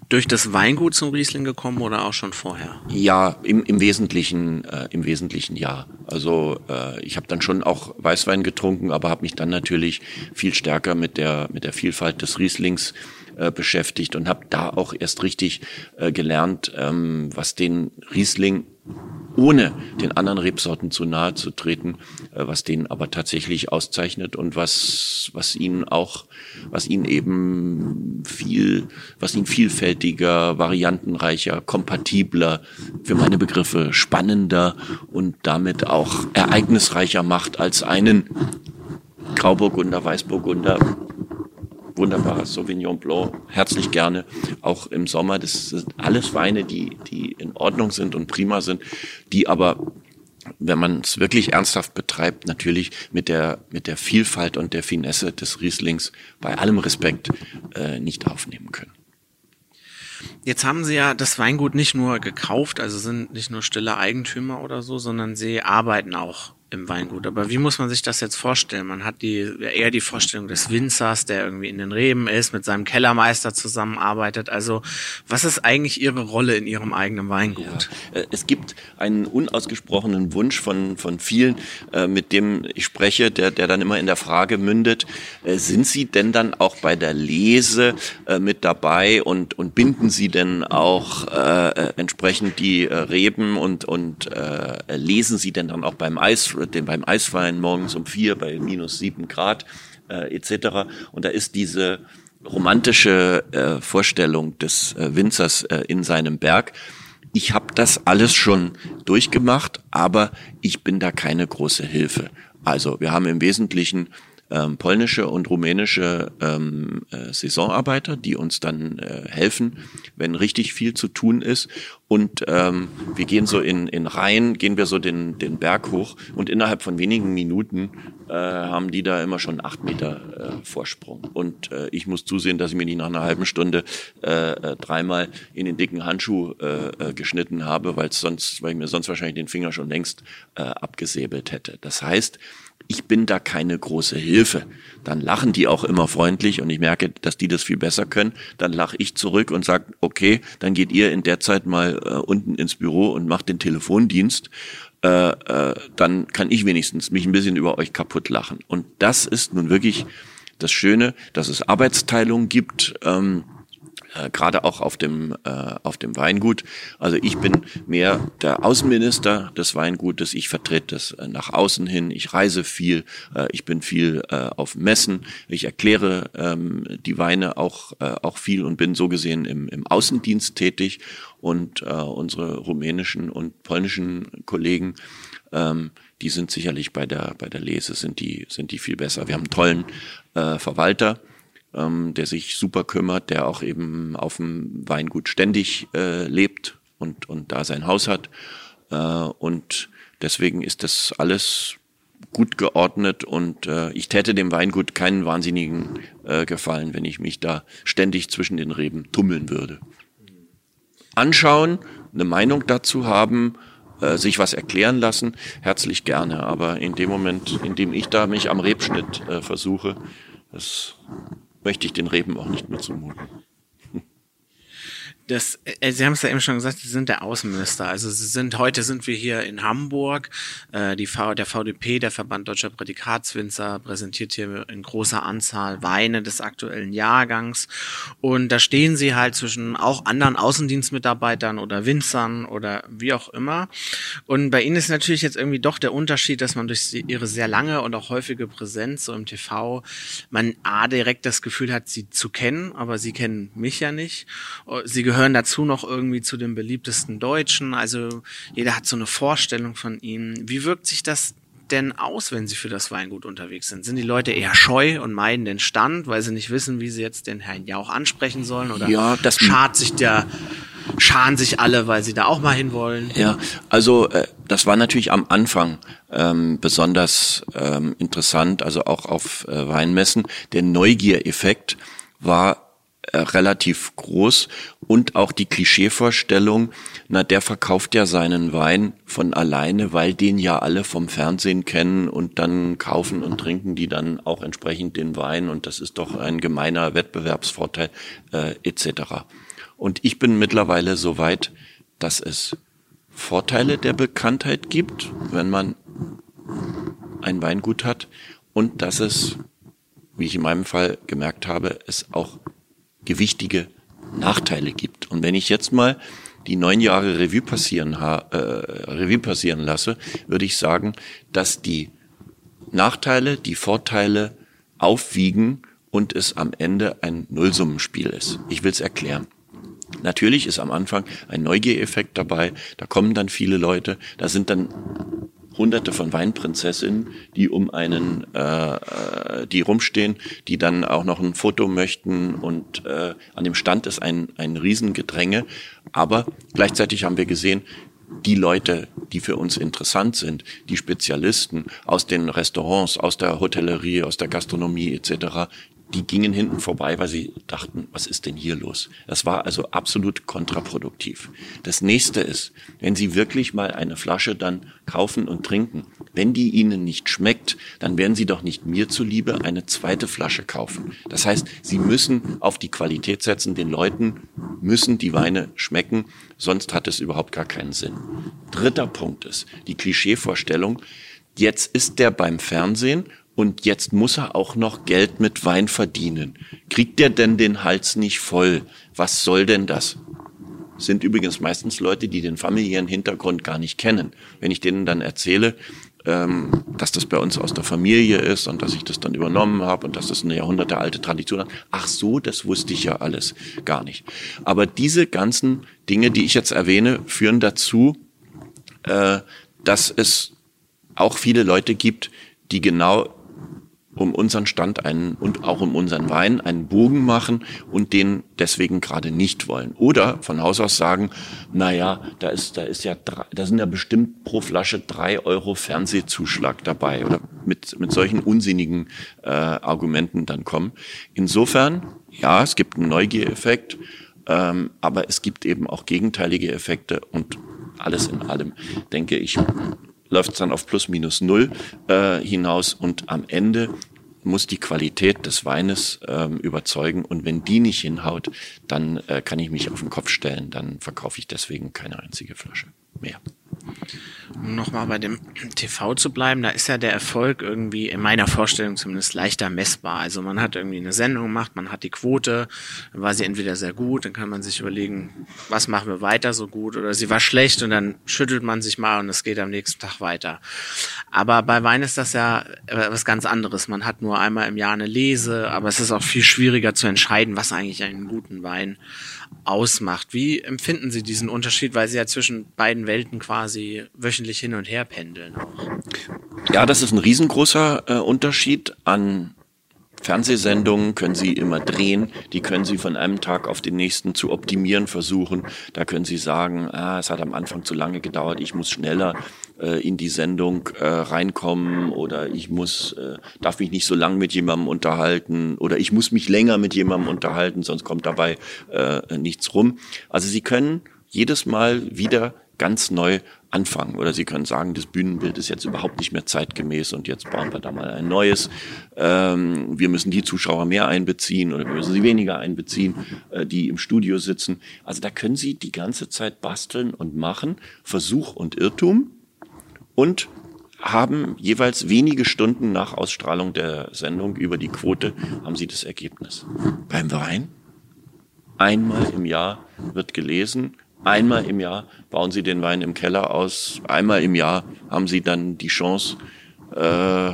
[SPEAKER 1] durch das Weingut zum Riesling gekommen oder auch schon vorher?
[SPEAKER 2] Ja, im, im Wesentlichen, äh, im Wesentlichen ja. Also äh, ich habe dann schon auch Weißwein getrunken, aber habe mich dann natürlich viel stärker mit der mit der Vielfalt des Rieslings äh, beschäftigt und habe da auch erst richtig äh, gelernt, ähm, was den Riesling ohne den anderen Rebsorten zu nahe zu treten, äh, was den aber tatsächlich auszeichnet und was, was ihn auch, was ihn eben viel, was ihn vielfältiger, variantenreicher, kompatibler, für meine Begriffe spannender und damit auch ereignisreicher macht als einen Grauburgunder, Weißburgunder, wunderbares Sauvignon Blanc, herzlich gerne, auch im Sommer. Das sind alles Weine, die, die in Ordnung sind und prima sind, die aber wenn man es wirklich ernsthaft betreibt, natürlich mit der, mit der Vielfalt und der Finesse des Rieslings bei allem Respekt äh, nicht aufnehmen können.
[SPEAKER 1] Jetzt haben Sie ja das Weingut nicht nur gekauft, also sind nicht nur stille Eigentümer oder so, sondern Sie arbeiten auch im Weingut. Aber wie muss man sich das jetzt vorstellen? Man hat die eher die Vorstellung des Winzers, der irgendwie in den Reben ist, mit seinem Kellermeister zusammenarbeitet. Also was ist eigentlich Ihre Rolle in Ihrem eigenen Weingut?
[SPEAKER 2] Ja, äh, es gibt einen unausgesprochenen Wunsch von, von vielen, äh, mit dem ich spreche, der, der dann immer in der Frage mündet, äh, sind Sie denn dann auch bei der Lese mit dabei und, und binden Sie denn auch äh, entsprechend die Reben und, und äh, lesen Sie denn dann auch beim Eis den beim Eiswein morgens um vier bei minus sieben Grad äh, etc. Und da ist diese romantische äh, Vorstellung des äh, Winzers äh, in seinem Berg. Ich habe das alles schon durchgemacht, aber ich bin da keine große Hilfe. Also wir haben im Wesentlichen ähm, polnische und rumänische ähm, äh, Saisonarbeiter, die uns dann äh, helfen, wenn richtig viel zu tun ist. Und ähm, wir gehen so in, in Reihen, gehen wir so den, den Berg hoch und innerhalb von wenigen Minuten äh, haben die da immer schon acht Meter äh, Vorsprung. Und äh, ich muss zusehen, dass ich mir nicht nach einer halben Stunde äh, äh dreimal in den dicken Handschuh äh, äh, geschnitten habe, weil sonst, weil ich mir sonst wahrscheinlich den Finger schon längst äh, abgesäbelt hätte. Das heißt, ich bin da keine große Hilfe. Dann lachen die auch immer freundlich und ich merke, dass die das viel besser können. Dann lache ich zurück und sage, okay, dann geht ihr in der Zeit mal äh, unten ins Büro und macht den Telefondienst. Äh, äh, dann kann ich wenigstens mich ein bisschen über euch kaputt lachen. Und das ist nun wirklich das Schöne, dass es Arbeitsteilung gibt. Ähm, äh, gerade auch auf dem, äh, auf dem Weingut. Also ich bin mehr der Außenminister des Weingutes. Ich vertrete das äh, nach außen hin. Ich reise viel. Äh, ich bin viel äh, auf Messen. Ich erkläre ähm, die Weine auch, äh, auch viel und bin so gesehen im, im Außendienst tätig. Und äh, unsere rumänischen und polnischen Kollegen, ähm, die sind sicherlich bei der, bei der Lese, sind die, sind die viel besser. Wir haben einen tollen äh, Verwalter, ähm, der sich super kümmert, der auch eben auf dem Weingut ständig äh, lebt und, und da sein Haus hat. Äh, und deswegen ist das alles gut geordnet und äh, ich täte dem Weingut keinen wahnsinnigen äh, Gefallen, wenn ich mich da ständig zwischen den Reben tummeln würde. Anschauen, eine Meinung dazu haben, äh, sich was erklären lassen, herzlich gerne. Aber in dem Moment, in dem ich da mich am Rebschnitt äh, versuche, das möchte ich den Reben auch nicht mehr zumuten.
[SPEAKER 1] Das, äh, Sie haben es ja eben schon gesagt, Sie sind der Außenminister. Also Sie sind heute sind wir hier in Hamburg. Äh, die v, der VDP, der Verband Deutscher Prädikatswinzer, präsentiert hier in großer Anzahl Weine des aktuellen Jahrgangs. Und da stehen Sie halt zwischen auch anderen Außendienstmitarbeitern oder Winzern oder wie auch immer. Und bei Ihnen ist natürlich jetzt irgendwie doch der Unterschied, dass man durch Ihre sehr lange und auch häufige Präsenz so im TV man a direkt das Gefühl hat, Sie zu kennen, aber Sie kennen mich ja nicht. Sie gehören gehören dazu noch irgendwie zu den beliebtesten Deutschen. Also jeder hat so eine Vorstellung von ihnen. Wie wirkt sich das denn aus, wenn sie für das Weingut unterwegs sind? Sind die Leute eher scheu und meiden den Stand, weil sie nicht wissen, wie sie jetzt den Herrn Jauch ansprechen sollen? Oder
[SPEAKER 2] ja, das
[SPEAKER 1] schart sich der scharen sich alle, weil sie da auch mal hinwollen.
[SPEAKER 2] Ja, also äh, das war natürlich am Anfang ähm, besonders ähm, interessant, also auch auf äh, Weinmessen. Der Neugiereffekt war äh, relativ groß und auch die Klischeevorstellung, na, der verkauft ja seinen Wein von alleine, weil den ja alle vom Fernsehen kennen und dann kaufen und trinken die dann auch entsprechend den Wein und das ist doch ein gemeiner Wettbewerbsvorteil äh, etc. Und ich bin mittlerweile so weit, dass es Vorteile der Bekanntheit gibt, wenn man ein Weingut hat und dass es, wie ich in meinem Fall gemerkt habe, es auch gewichtige Nachteile gibt. Und wenn ich jetzt mal die neun Jahre Revue passieren, äh, Revue passieren lasse, würde ich sagen, dass die Nachteile, die Vorteile aufwiegen und es am Ende ein Nullsummenspiel ist. Ich will es erklären. Natürlich ist am Anfang ein Neugiereffekt dabei, da kommen dann viele Leute, da sind dann hunderte von Weinprinzessinnen, die um einen, äh, äh, die rumstehen, die dann auch noch ein Foto möchten und äh, an dem Stand ist ein, ein Riesengedränge. Aber gleichzeitig haben wir gesehen, die Leute, die für uns interessant sind, die Spezialisten aus den Restaurants, aus der Hotellerie, aus der Gastronomie etc., die gingen hinten vorbei, weil sie dachten, was ist denn hier los? Das war also absolut kontraproduktiv. Das nächste ist, wenn Sie wirklich mal eine Flasche dann kaufen und trinken, wenn die Ihnen nicht schmeckt, dann werden Sie doch nicht mir zuliebe eine zweite Flasche kaufen. Das heißt, Sie müssen auf die Qualität setzen, den Leuten müssen die Weine schmecken, sonst hat es überhaupt gar keinen Sinn. Dritter Punkt ist die Klischeevorstellung, jetzt ist der beim Fernsehen und jetzt muss er auch noch Geld mit Wein verdienen. Kriegt er denn den Hals nicht voll? Was soll denn das? Sind übrigens meistens Leute, die den familiären Hintergrund gar nicht kennen. Wenn ich denen dann erzähle, ähm, dass das bei uns aus der Familie ist und dass ich das dann übernommen habe und dass das eine jahrhundertealte Tradition hat. Ach so, das wusste ich ja alles gar nicht. Aber diese ganzen Dinge, die ich jetzt erwähne, führen dazu, äh, dass es auch viele Leute gibt, die genau um unseren Stand einen und auch um unseren Wein einen Bogen machen und den deswegen gerade nicht wollen. Oder von Haus aus sagen, na ja, da ist, da ist ja, da sind ja bestimmt pro Flasche drei Euro Fernsehzuschlag dabei oder mit, mit solchen unsinnigen äh, Argumenten dann kommen. Insofern, ja, es gibt einen Neugiereffekt, ähm, aber es gibt eben auch gegenteilige Effekte und alles in allem denke ich, läuft es dann auf plus minus null äh, hinaus und am Ende muss die Qualität des Weines ähm, überzeugen und wenn die nicht hinhaut, dann äh, kann ich mich auf den Kopf stellen, dann verkaufe ich deswegen keine einzige Flasche mehr.
[SPEAKER 1] Um nochmal bei dem TV zu bleiben, da ist ja der Erfolg irgendwie in meiner Vorstellung zumindest leichter messbar. Also man hat irgendwie eine Sendung gemacht, man hat die Quote, dann war sie entweder sehr gut, dann kann man sich überlegen, was machen wir weiter so gut oder sie war schlecht und dann schüttelt man sich mal und es geht am nächsten Tag weiter. Aber bei Wein ist das ja was ganz anderes. Man hat nur einmal im Jahr eine Lese, aber es ist auch viel schwieriger zu entscheiden, was eigentlich einen guten Wein ausmacht. Wie empfinden Sie diesen Unterschied, weil Sie ja zwischen beiden Welten quasi wöchentlich hin und her pendeln?
[SPEAKER 2] Ja, das ist ein riesengroßer äh, Unterschied an Fernsehsendungen können Sie immer drehen, die können Sie von einem Tag auf den nächsten zu optimieren versuchen. Da können Sie sagen, ah, es hat am Anfang zu lange gedauert, ich muss schneller äh, in die Sendung äh, reinkommen oder ich muss, äh, darf mich nicht so lang mit jemandem unterhalten oder ich muss mich länger mit jemandem unterhalten, sonst kommt dabei äh, nichts rum. Also Sie können jedes Mal wieder ganz neu anfangen. Oder Sie können sagen, das Bühnenbild ist jetzt überhaupt nicht mehr zeitgemäß und jetzt bauen wir da mal ein neues. Ähm, wir müssen die Zuschauer mehr einbeziehen oder wir müssen sie weniger einbeziehen, äh, die im Studio sitzen. Also da können Sie die ganze Zeit basteln und machen, Versuch und Irrtum und haben jeweils wenige Stunden nach Ausstrahlung der Sendung über die Quote haben Sie das Ergebnis. Beim Wein einmal im Jahr wird gelesen, Einmal im Jahr bauen sie den Wein im Keller aus. Einmal im Jahr haben sie dann die Chance, äh,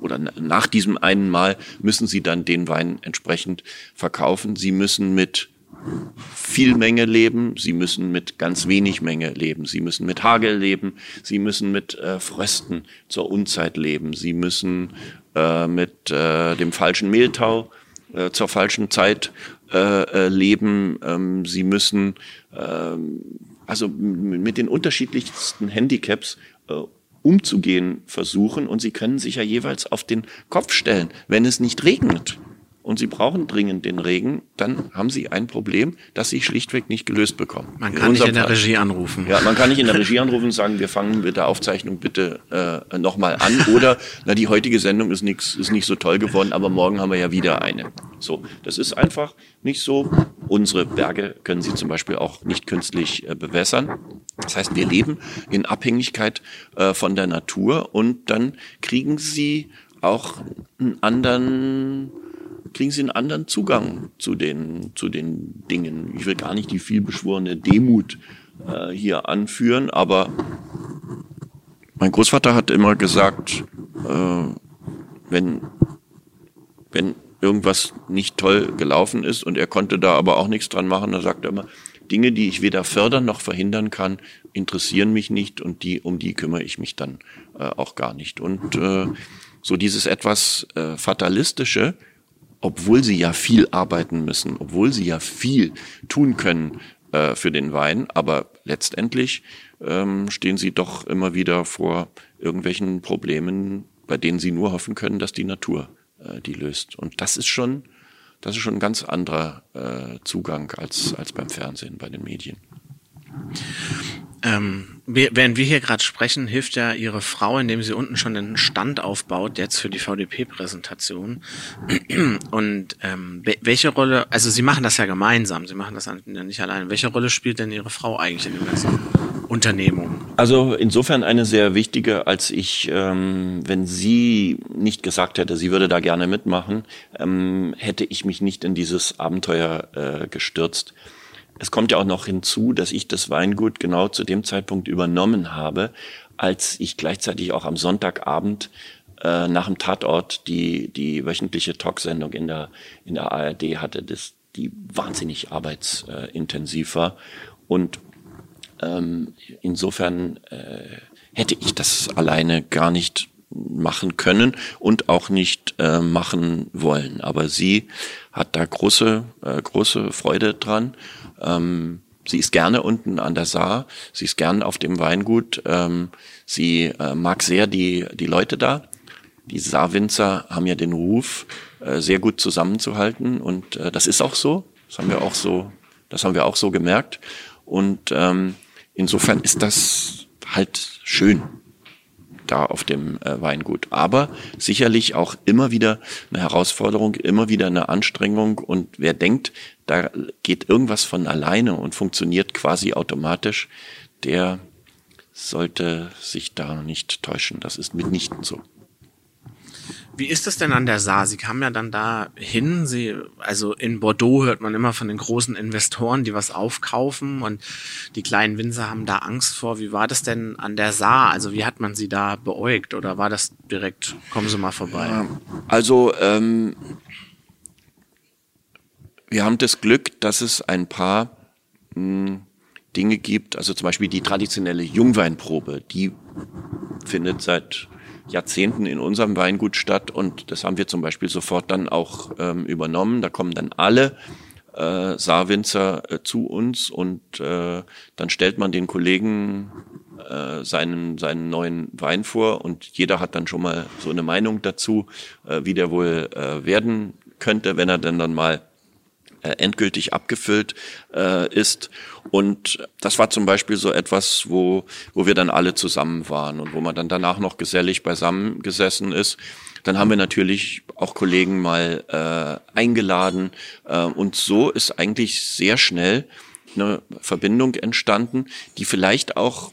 [SPEAKER 2] oder nach diesem einen Mal müssen sie dann den Wein entsprechend verkaufen. Sie müssen mit viel Menge leben, sie müssen mit ganz wenig Menge leben, sie müssen mit Hagel leben, sie müssen mit äh, Frösten zur Unzeit leben, sie müssen äh, mit äh, dem falschen Mehltau äh, zur falschen Zeit äh, äh, leben. Ähm, sie müssen ähm, also mit den unterschiedlichsten Handicaps umzugehen versuchen. Und sie können sich ja jeweils auf den Kopf stellen, wenn es nicht regnet und Sie brauchen dringend den Regen, dann haben Sie ein Problem, das Sie schlichtweg nicht gelöst bekommen.
[SPEAKER 1] Man kann in nicht in der Fall. Regie anrufen.
[SPEAKER 2] Ja, man kann nicht in der Regie anrufen und sagen, wir fangen mit der Aufzeichnung bitte äh, nochmal an. Oder, na, die heutige Sendung ist, nix, ist nicht so toll geworden, aber morgen haben wir ja wieder eine. So, das ist einfach nicht so. Unsere Berge können Sie zum Beispiel auch nicht künstlich äh, bewässern. Das heißt, wir leben in Abhängigkeit äh, von der Natur und dann kriegen Sie auch einen anderen kriegen sie einen anderen Zugang zu den, zu den Dingen. Ich will gar nicht die vielbeschworene Demut äh, hier anführen, aber mein Großvater hat immer gesagt, äh, wenn, wenn irgendwas nicht toll gelaufen ist und er konnte da aber auch nichts dran machen, dann sagt er immer, Dinge, die ich weder fördern noch verhindern kann, interessieren mich nicht und die, um die kümmere ich mich dann äh, auch gar nicht. Und äh, so dieses etwas äh, fatalistische, obwohl sie ja viel arbeiten müssen, obwohl sie ja viel tun können äh, für den Wein, aber letztendlich ähm, stehen sie doch immer wieder vor irgendwelchen Problemen, bei denen sie nur hoffen können, dass die Natur äh, die löst. Und das ist schon, das ist schon ein ganz anderer äh, Zugang als, als beim Fernsehen, bei den Medien.
[SPEAKER 1] Ähm, während wir hier gerade sprechen, hilft ja Ihre Frau, indem sie unten schon einen Stand aufbaut, jetzt für die VDP-Präsentation. Und ähm, welche Rolle, also Sie machen das ja gemeinsam, Sie machen das ja nicht alleine. Welche Rolle spielt denn Ihre Frau eigentlich in der ganzen Unternehmung?
[SPEAKER 2] Also insofern eine sehr wichtige, als ich, ähm, wenn sie nicht gesagt hätte, sie würde da gerne mitmachen, ähm, hätte ich mich nicht in dieses Abenteuer äh, gestürzt. Es kommt ja auch noch hinzu, dass ich das Weingut genau zu dem Zeitpunkt übernommen habe, als ich gleichzeitig auch am Sonntagabend äh, nach dem Tatort die, die wöchentliche Talksendung in der, in der ARD hatte, das, die wahnsinnig arbeitsintensiv war. Und ähm, insofern äh, hätte ich das alleine gar nicht machen können und auch nicht äh, machen wollen. Aber sie hat da große, äh, große Freude dran ähm, sie ist gerne unten an der Saar, sie ist gern auf dem Weingut, ähm, sie äh, mag sehr die, die Leute da. Die Saarwinzer haben ja den Ruf, äh, sehr gut zusammenzuhalten und äh, das ist auch so. Das haben wir auch so, das haben wir auch so gemerkt. Und ähm, insofern ist das halt schön da auf dem äh, Weingut. Aber sicherlich auch immer wieder eine Herausforderung, immer wieder eine Anstrengung. Und wer denkt, da geht irgendwas von alleine und funktioniert quasi automatisch, der sollte sich da nicht täuschen. Das ist mitnichten so.
[SPEAKER 1] Wie ist das denn an der Saar? Sie kamen ja dann da hin. Sie, also in Bordeaux hört man immer von den großen Investoren, die was aufkaufen und die kleinen Winzer haben da Angst vor. Wie war das denn an der Saar? Also wie hat man sie da beäugt oder war das direkt, kommen Sie mal vorbei?
[SPEAKER 2] Also ähm, wir haben das Glück, dass es ein paar mh, hm, Dinge gibt, also zum Beispiel die traditionelle Jungweinprobe, die findet seit Jahrzehnten in unserem Weingut statt. Und das haben wir zum Beispiel sofort dann auch ähm, übernommen. Da kommen dann alle äh, Saarwinzer äh, zu uns. Und äh, dann stellt man den Kollegen äh, seinen, seinen neuen Wein vor. Und jeder hat dann schon mal so eine Meinung dazu, äh, wie der wohl äh, werden könnte, wenn er denn dann mal endgültig abgefüllt äh, ist. Und das war zum Beispiel so etwas, wo, wo wir dann alle zusammen waren und wo man dann danach noch gesellig beisammen gesessen ist. Dann haben wir natürlich auch Kollegen mal äh, eingeladen äh, und so ist eigentlich sehr schnell eine Verbindung entstanden, die vielleicht auch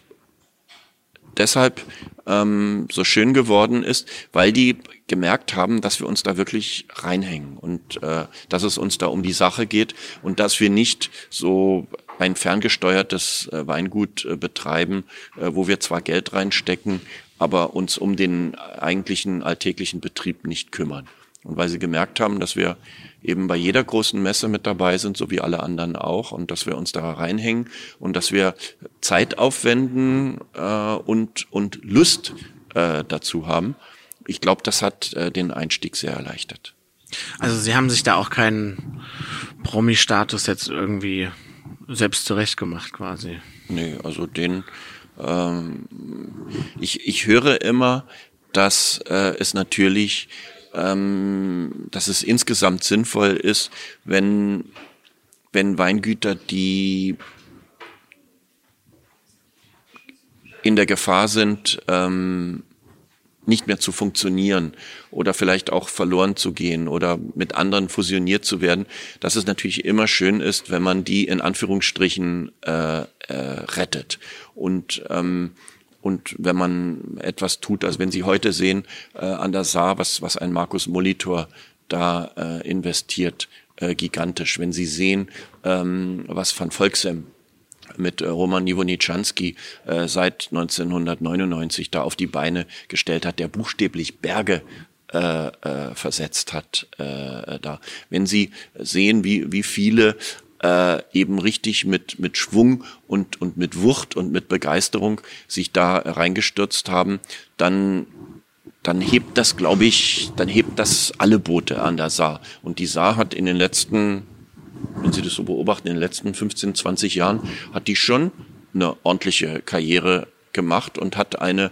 [SPEAKER 2] deshalb ähm, so schön geworden ist, weil die gemerkt haben, dass wir uns da wirklich reinhängen und äh, dass es uns da um die Sache geht und dass wir nicht so ein ferngesteuertes äh, Weingut äh, betreiben, äh, wo wir zwar Geld reinstecken, aber uns um den eigentlichen alltäglichen Betrieb nicht kümmern. Und weil sie gemerkt haben, dass wir eben bei jeder großen Messe mit dabei sind, so wie alle anderen auch, und dass wir uns da reinhängen und dass wir Zeit aufwenden äh, und, und Lust äh, dazu haben. Ich glaube, das hat äh, den Einstieg sehr erleichtert.
[SPEAKER 1] Also Sie haben sich da auch keinen Promi-Status jetzt irgendwie selbst zurechtgemacht quasi.
[SPEAKER 2] Nee, also den, ähm, ich, ich höre immer, dass äh, es natürlich, ähm, dass es insgesamt sinnvoll ist, wenn, wenn Weingüter, die in der Gefahr sind, ähm, nicht mehr zu funktionieren oder vielleicht auch verloren zu gehen oder mit anderen fusioniert zu werden, dass es natürlich immer schön ist, wenn man die in Anführungsstrichen äh, äh, rettet. Und ähm, und wenn man etwas tut, also wenn Sie heute sehen äh, an der Saar, was, was ein Markus Molitor da äh, investiert, äh, gigantisch. Wenn Sie sehen, ähm, was Van Volksem mit äh, Roman Nivonitschanski äh, seit 1999 da auf die Beine gestellt hat, der buchstäblich Berge äh, äh, versetzt hat äh, da. Wenn Sie sehen, wie, wie viele äh, eben richtig mit, mit Schwung und, und mit Wucht und mit Begeisterung sich da reingestürzt haben, dann dann hebt das, glaube ich, dann hebt das alle Boote an der Saar. Und die Saar hat in den letzten wenn Sie das so beobachten, in den letzten 15, 20 Jahren hat die schon eine ordentliche Karriere gemacht und hat eine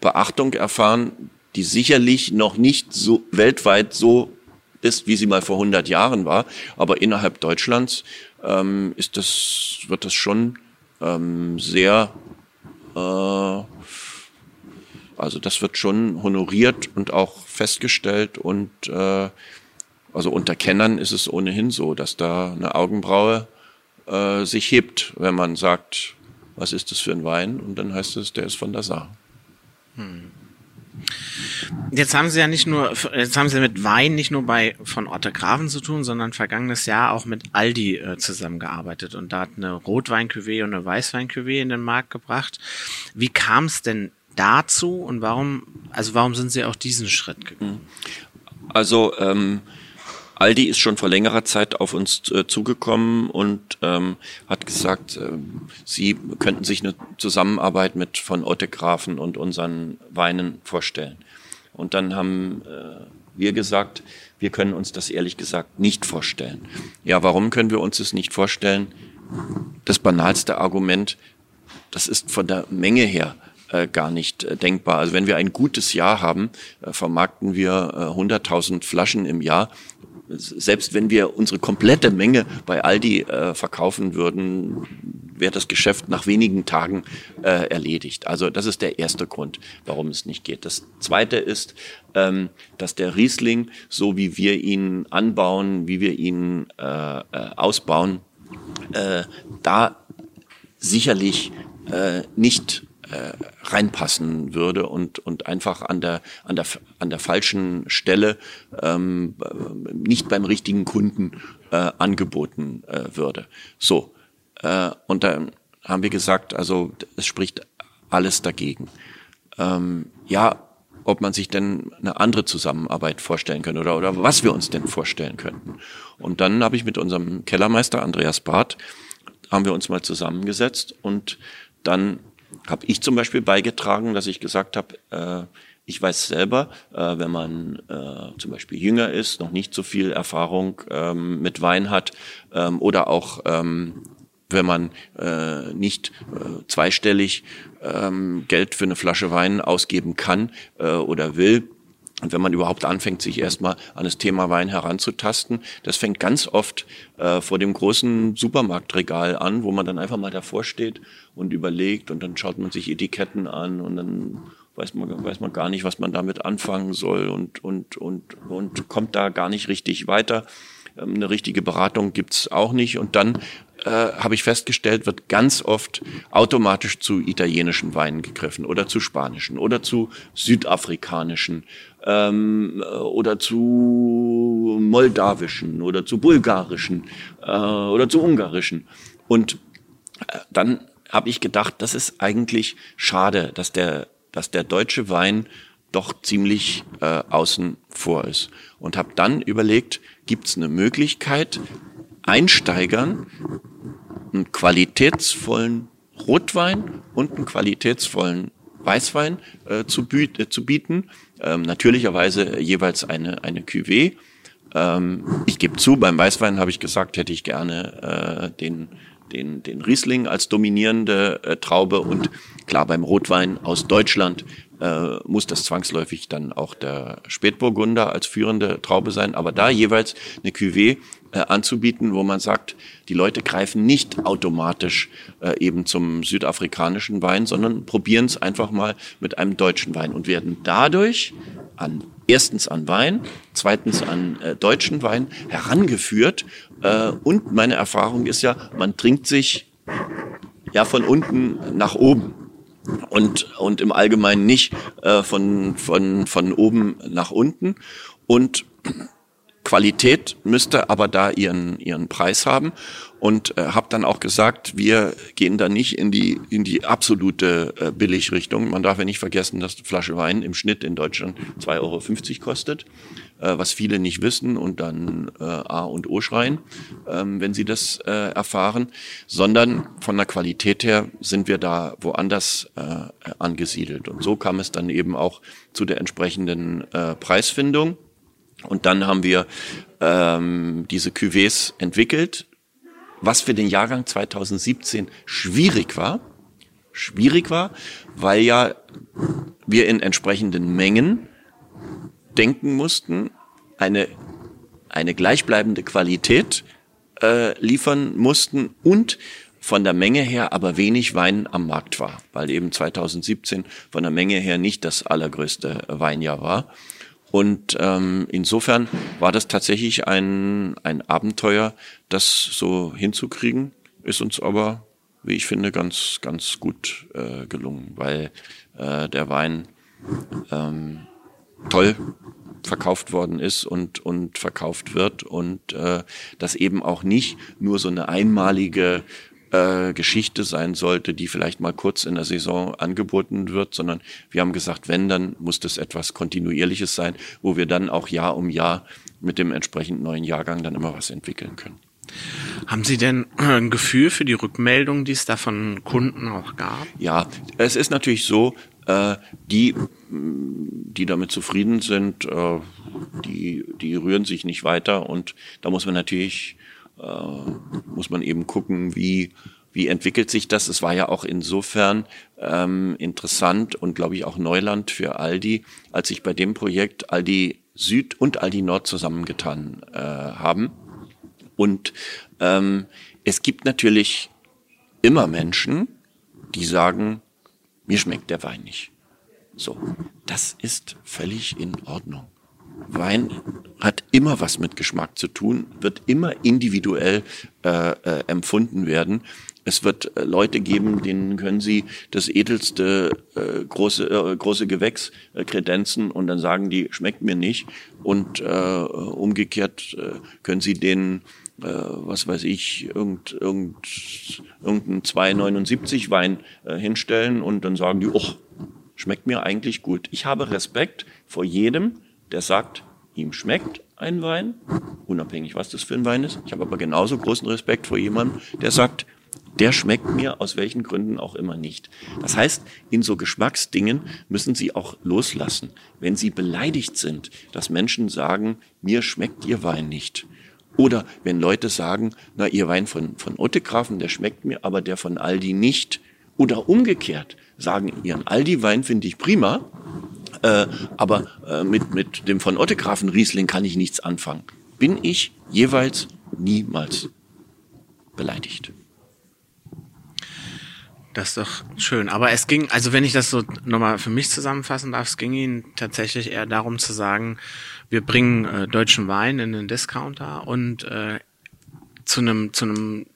[SPEAKER 2] Beachtung erfahren, die sicherlich noch nicht so weltweit so ist, wie sie mal vor 100 Jahren war, aber innerhalb Deutschlands ähm, ist das, wird das schon ähm, sehr, äh, also das wird schon honoriert und auch festgestellt und äh, also unter Kennern ist es ohnehin so, dass da eine Augenbraue äh, sich hebt, wenn man sagt, was ist das für ein Wein? Und dann heißt es, der ist von der Saar. Hm.
[SPEAKER 1] Jetzt haben Sie ja nicht nur, jetzt haben Sie mit Wein nicht nur bei von Otter Grafen zu tun, sondern vergangenes Jahr auch mit Aldi äh, zusammengearbeitet und da hat eine rotwein und eine weißwein in den Markt gebracht. Wie kam es denn dazu und warum, also warum sind Sie auch diesen Schritt gegangen?
[SPEAKER 2] Also ähm, Aldi ist schon vor längerer Zeit auf uns äh, zugekommen und ähm, hat gesagt, äh, sie könnten sich eine Zusammenarbeit mit von Otte Grafen und unseren Weinen vorstellen. Und dann haben äh, wir gesagt, wir können uns das ehrlich gesagt nicht vorstellen. Ja, warum können wir uns das nicht vorstellen? Das banalste Argument, das ist von der Menge her äh, gar nicht äh, denkbar. Also wenn wir ein gutes Jahr haben, äh, vermarkten wir äh, 100.000 Flaschen im Jahr selbst wenn wir unsere komplette Menge bei Aldi äh, verkaufen würden, wäre das Geschäft nach wenigen Tagen äh, erledigt. Also das ist der erste Grund, warum es nicht geht. Das zweite ist, ähm, dass der Riesling, so wie wir ihn anbauen, wie wir ihn äh, äh ausbauen, äh, da sicherlich äh, nicht äh, reinpassen würde und, und einfach an der, an der, an der falschen Stelle ähm, nicht beim richtigen Kunden äh, angeboten äh, würde. So, äh, und dann haben wir gesagt, also es spricht alles dagegen. Ähm, ja, ob man sich denn eine andere Zusammenarbeit vorstellen könnte oder, oder was wir uns denn vorstellen könnten. Und dann habe ich mit unserem Kellermeister Andreas Barth, haben wir uns mal zusammengesetzt und dann habe ich zum Beispiel beigetragen, dass ich gesagt habe, äh, ich weiß selber, äh, wenn man äh, zum Beispiel jünger ist, noch nicht so viel Erfahrung ähm, mit Wein hat ähm, oder auch ähm, wenn man äh, nicht äh, zweistellig ähm, Geld für eine Flasche Wein ausgeben kann äh, oder will, und wenn man überhaupt anfängt, sich erstmal an das Thema Wein heranzutasten, das fängt ganz oft äh, vor dem großen Supermarktregal an, wo man dann einfach mal davor steht und überlegt und dann schaut man sich Etiketten an und dann weiß man, weiß man gar nicht, was man damit anfangen soll und, und, und, und kommt da gar nicht richtig weiter. Ähm, eine richtige Beratung gibt's auch nicht. Und dann äh, habe ich festgestellt, wird ganz oft automatisch zu italienischen Weinen gegriffen oder zu spanischen oder zu südafrikanischen ähm, oder zu moldawischen oder zu bulgarischen äh, oder zu ungarischen. Und äh, dann habe ich gedacht, das ist eigentlich schade, dass der, dass der deutsche Wein doch ziemlich äh, außen vor ist. Und habe dann überlegt, gibt es eine Möglichkeit, Einsteigern einen qualitätsvollen Rotwein und einen qualitätsvollen Weißwein äh, zu, biet, äh, zu bieten. Ähm, natürlicherweise jeweils eine, eine Cuvée. Ähm, ich gebe zu, beim Weißwein habe ich gesagt, hätte ich gerne äh, den den, den Riesling als dominierende äh, Traube. Und klar beim Rotwein aus Deutschland äh, muss das zwangsläufig dann auch der Spätburgunder als führende Traube sein, aber da jeweils eine Cuvée äh, anzubieten, wo man sagt, die Leute greifen nicht automatisch äh, eben zum südafrikanischen Wein, sondern probieren es einfach mal mit einem deutschen Wein und werden dadurch an erstens an Wein, zweitens an äh, deutschen Wein herangeführt. Äh, und meine Erfahrung ist ja, man trinkt sich ja von unten nach oben und, und im Allgemeinen nicht äh, von, von, von oben nach unten. Und Qualität müsste aber da ihren, ihren Preis haben und äh, habe dann auch gesagt, wir gehen da nicht in die, in die absolute äh, Billigrichtung. Man darf ja nicht vergessen, dass eine Flasche Wein im Schnitt in Deutschland 2,50 Euro kostet, äh, was viele nicht wissen und dann äh, A und O schreien, ähm, wenn sie das äh, erfahren, sondern von der Qualität her sind wir da woanders äh, angesiedelt. Und so kam es dann eben auch zu der entsprechenden äh, Preisfindung. Und dann haben wir ähm, diese Cuvées entwickelt, was für den Jahrgang 2017 schwierig war. Schwierig war, weil ja wir in entsprechenden Mengen denken mussten, eine, eine gleichbleibende Qualität äh, liefern mussten und von der Menge her aber wenig Wein am Markt war, weil eben 2017 von der Menge her nicht das allergrößte Weinjahr war. Und ähm, insofern war das tatsächlich ein, ein Abenteuer, das so hinzukriegen, ist uns aber, wie ich finde, ganz, ganz gut äh, gelungen, weil äh, der Wein ähm, toll verkauft worden ist und, und verkauft wird und äh, das eben auch nicht nur so eine einmalige äh, Geschichte sein sollte, die vielleicht mal kurz in der Saison angeboten wird, sondern wir haben gesagt, wenn, dann muss das etwas Kontinuierliches sein, wo wir dann auch Jahr um Jahr mit dem entsprechend neuen Jahrgang dann immer was entwickeln können.
[SPEAKER 1] Haben Sie denn ein Gefühl für die Rückmeldung, die es da von Kunden auch gab?
[SPEAKER 2] Ja, es ist natürlich so, äh, die, die damit zufrieden sind, äh, die, die rühren sich nicht weiter und da muss man natürlich äh, muss man eben gucken, wie, wie entwickelt sich das. Es war ja auch insofern ähm, interessant und glaube ich auch Neuland für Aldi, als sich bei dem Projekt Aldi Süd und Aldi Nord zusammengetan äh, haben. Und ähm, es gibt natürlich immer Menschen, die sagen, mir schmeckt der Wein nicht. So, das ist völlig in Ordnung. Wein hat immer was mit Geschmack zu tun, wird immer individuell äh, äh, empfunden werden. Es wird äh, Leute geben, denen können sie das edelste äh, große äh, große Gewächs äh, kredenzen und dann sagen die schmeckt mir nicht und äh, umgekehrt äh, können sie denen äh, was weiß ich irgend, irgend, irgendeinen 279 Wein äh, hinstellen und dann sagen die, oh, schmeckt mir eigentlich gut. Ich habe Respekt vor jedem, der sagt, ihm schmeckt ein Wein, unabhängig was das für ein Wein ist. Ich habe aber genauso großen Respekt vor jemandem, der sagt, der schmeckt mir aus welchen Gründen auch immer nicht. Das heißt, in so Geschmacksdingen müssen Sie auch loslassen. Wenn Sie beleidigt sind, dass Menschen sagen, mir schmeckt Ihr Wein nicht. Oder wenn Leute sagen, na, Ihr Wein von, von Ottegrafen, der schmeckt mir, aber der von Aldi nicht. Oder umgekehrt, sagen, Ihren Aldi-Wein finde ich prima, äh, aber äh, mit, mit dem von Ottegrafen Riesling kann ich nichts anfangen. Bin ich jeweils niemals beleidigt.
[SPEAKER 1] Das ist doch schön. Aber es ging, also wenn ich das so nochmal für mich zusammenfassen darf, es ging Ihnen tatsächlich eher darum zu sagen, wir bringen äh, deutschen Wein in den Discounter und äh, zu einem zu einem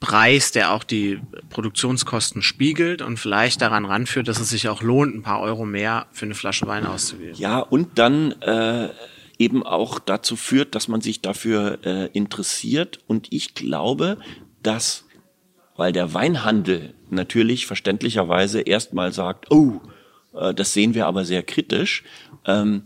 [SPEAKER 1] Preis, der auch die Produktionskosten spiegelt und vielleicht daran ranführt, dass es sich auch lohnt, ein paar Euro mehr für eine Flasche Wein auszugeben.
[SPEAKER 2] Ja, und dann äh, eben auch dazu führt, dass man sich dafür äh, interessiert. Und ich glaube, dass, weil der Weinhandel natürlich verständlicherweise erstmal sagt, oh, äh, das sehen wir aber sehr kritisch, ähm,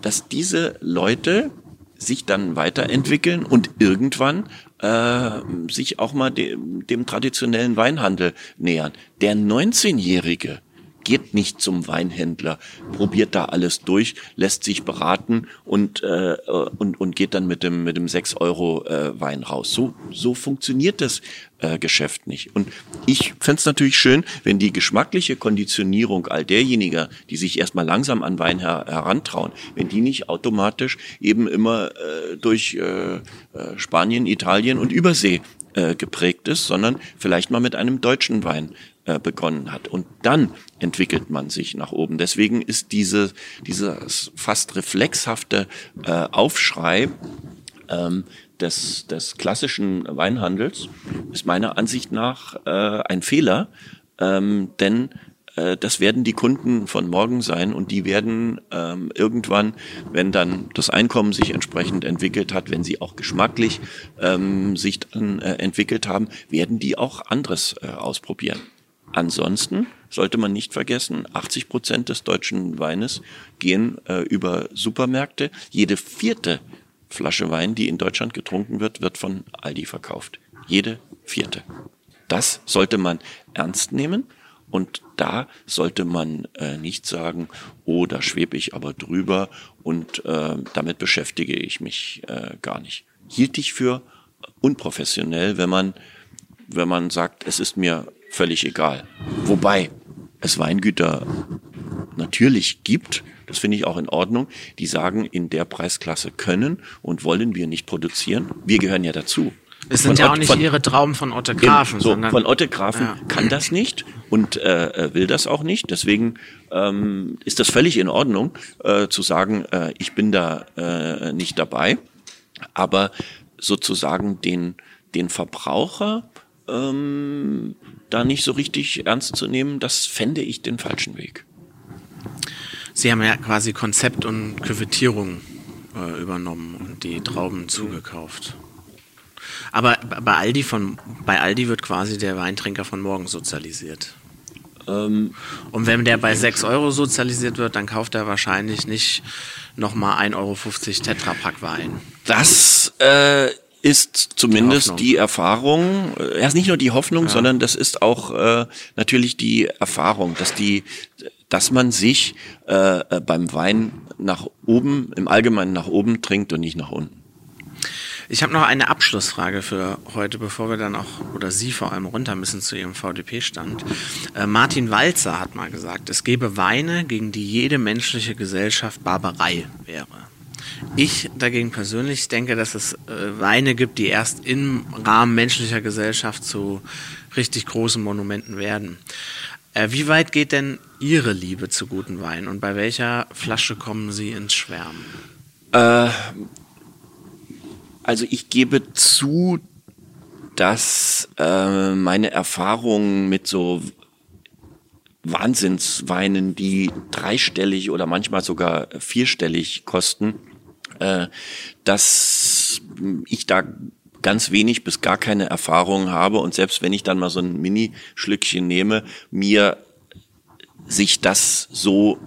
[SPEAKER 2] dass diese Leute sich dann weiterentwickeln und irgendwann äh, sich auch mal dem, dem traditionellen Weinhandel nähern. Der 19-Jährige, geht nicht zum Weinhändler, probiert da alles durch, lässt sich beraten und, äh, und, und geht dann mit dem, mit dem 6 Euro äh, Wein raus. So, so funktioniert das äh, Geschäft nicht. Und ich fände es natürlich schön, wenn die geschmackliche Konditionierung all derjenigen, die sich erstmal langsam an Wein her herantrauen, wenn die nicht automatisch eben immer äh, durch äh, äh Spanien, Italien und Übersee äh, geprägt ist, sondern vielleicht mal mit einem deutschen Wein äh, begonnen hat. Und dann entwickelt man sich nach oben. Deswegen ist diese, dieses fast reflexhafte äh, Aufschrei ähm, des, des klassischen Weinhandels ist meiner Ansicht nach ein Fehler, ähm, denn äh, das werden die Kunden von morgen sein und die werden ähm, irgendwann, wenn dann das Einkommen sich entsprechend entwickelt hat, wenn sie auch geschmacklich ähm, sich dann äh, entwickelt haben, werden die auch anderes äh, ausprobieren. Ansonsten sollte man nicht vergessen, 80 Prozent des deutschen Weines gehen äh, über Supermärkte. Jede vierte Flasche Wein, die in Deutschland getrunken wird, wird von Aldi verkauft. Jede vierte. Das sollte man ernst nehmen und da sollte man äh, nicht sagen, oh, da schwebe ich aber drüber und äh, damit beschäftige ich mich äh, gar nicht. Hielt ich für unprofessionell, wenn man, wenn man sagt, es ist mir völlig egal. Wobei es Weingüter natürlich gibt, das finde ich auch in Ordnung, die sagen, in der Preisklasse können und wollen wir nicht produzieren. Wir gehören ja dazu.
[SPEAKER 1] Es sind von ja auch nicht von, ihre Trauben von Otte Grafen.
[SPEAKER 2] So, sondern, von Otte Grafen ja. kann das nicht und äh, will das auch nicht. Deswegen ähm, ist das völlig in Ordnung äh, zu sagen, äh, ich bin da äh, nicht dabei. Aber sozusagen den, den Verbraucher ähm, da nicht so richtig ernst zu nehmen, das fände ich den falschen Weg.
[SPEAKER 1] Sie haben ja quasi Konzept und Küvettierung äh, übernommen und die Trauben zugekauft. Aber bei Aldi, von, bei Aldi wird quasi der Weintrinker von morgen sozialisiert. Ähm, und wenn der bei 6 Euro sozialisiert wird, dann kauft er wahrscheinlich nicht nochmal 1,50 Euro Tetrapack Wein.
[SPEAKER 2] Das äh, ist zumindest die, die, Erfahrung, äh, erst nicht nur die Hoffnung, ja. sondern das ist auch äh, natürlich die Erfahrung, dass die, dass man sich äh, äh beim Wein nach oben, im Allgemeinen nach oben trinkt und nicht nach unten.
[SPEAKER 1] Ich habe noch eine Abschlussfrage für heute, bevor wir dann auch, oder Sie vor allem runter müssen zu Ihrem VDP-Stand. Äh, Martin Walzer hat mal gesagt, es gäbe Weine, gegen die jede menschliche Gesellschaft Barbarei wäre. Ich dagegen persönlich denke, dass es äh, Weine gibt, die erst im Rahmen menschlicher Gesellschaft zu richtig großen Monumenten werden. Äh, wie weit geht denn Ihre Liebe zu guten Weinen und bei welcher Flasche kommen Sie ins Schwärmen? Äh,
[SPEAKER 2] also ich gebe zu, dass äh, meine Erfahrungen mit so Wahnsinnsweinen, die dreistellig oder manchmal sogar vierstellig kosten, äh, dass ich da ganz wenig bis gar keine Erfahrung habe und selbst wenn ich dann mal so ein Mini-Schlückchen nehme, mir sich das so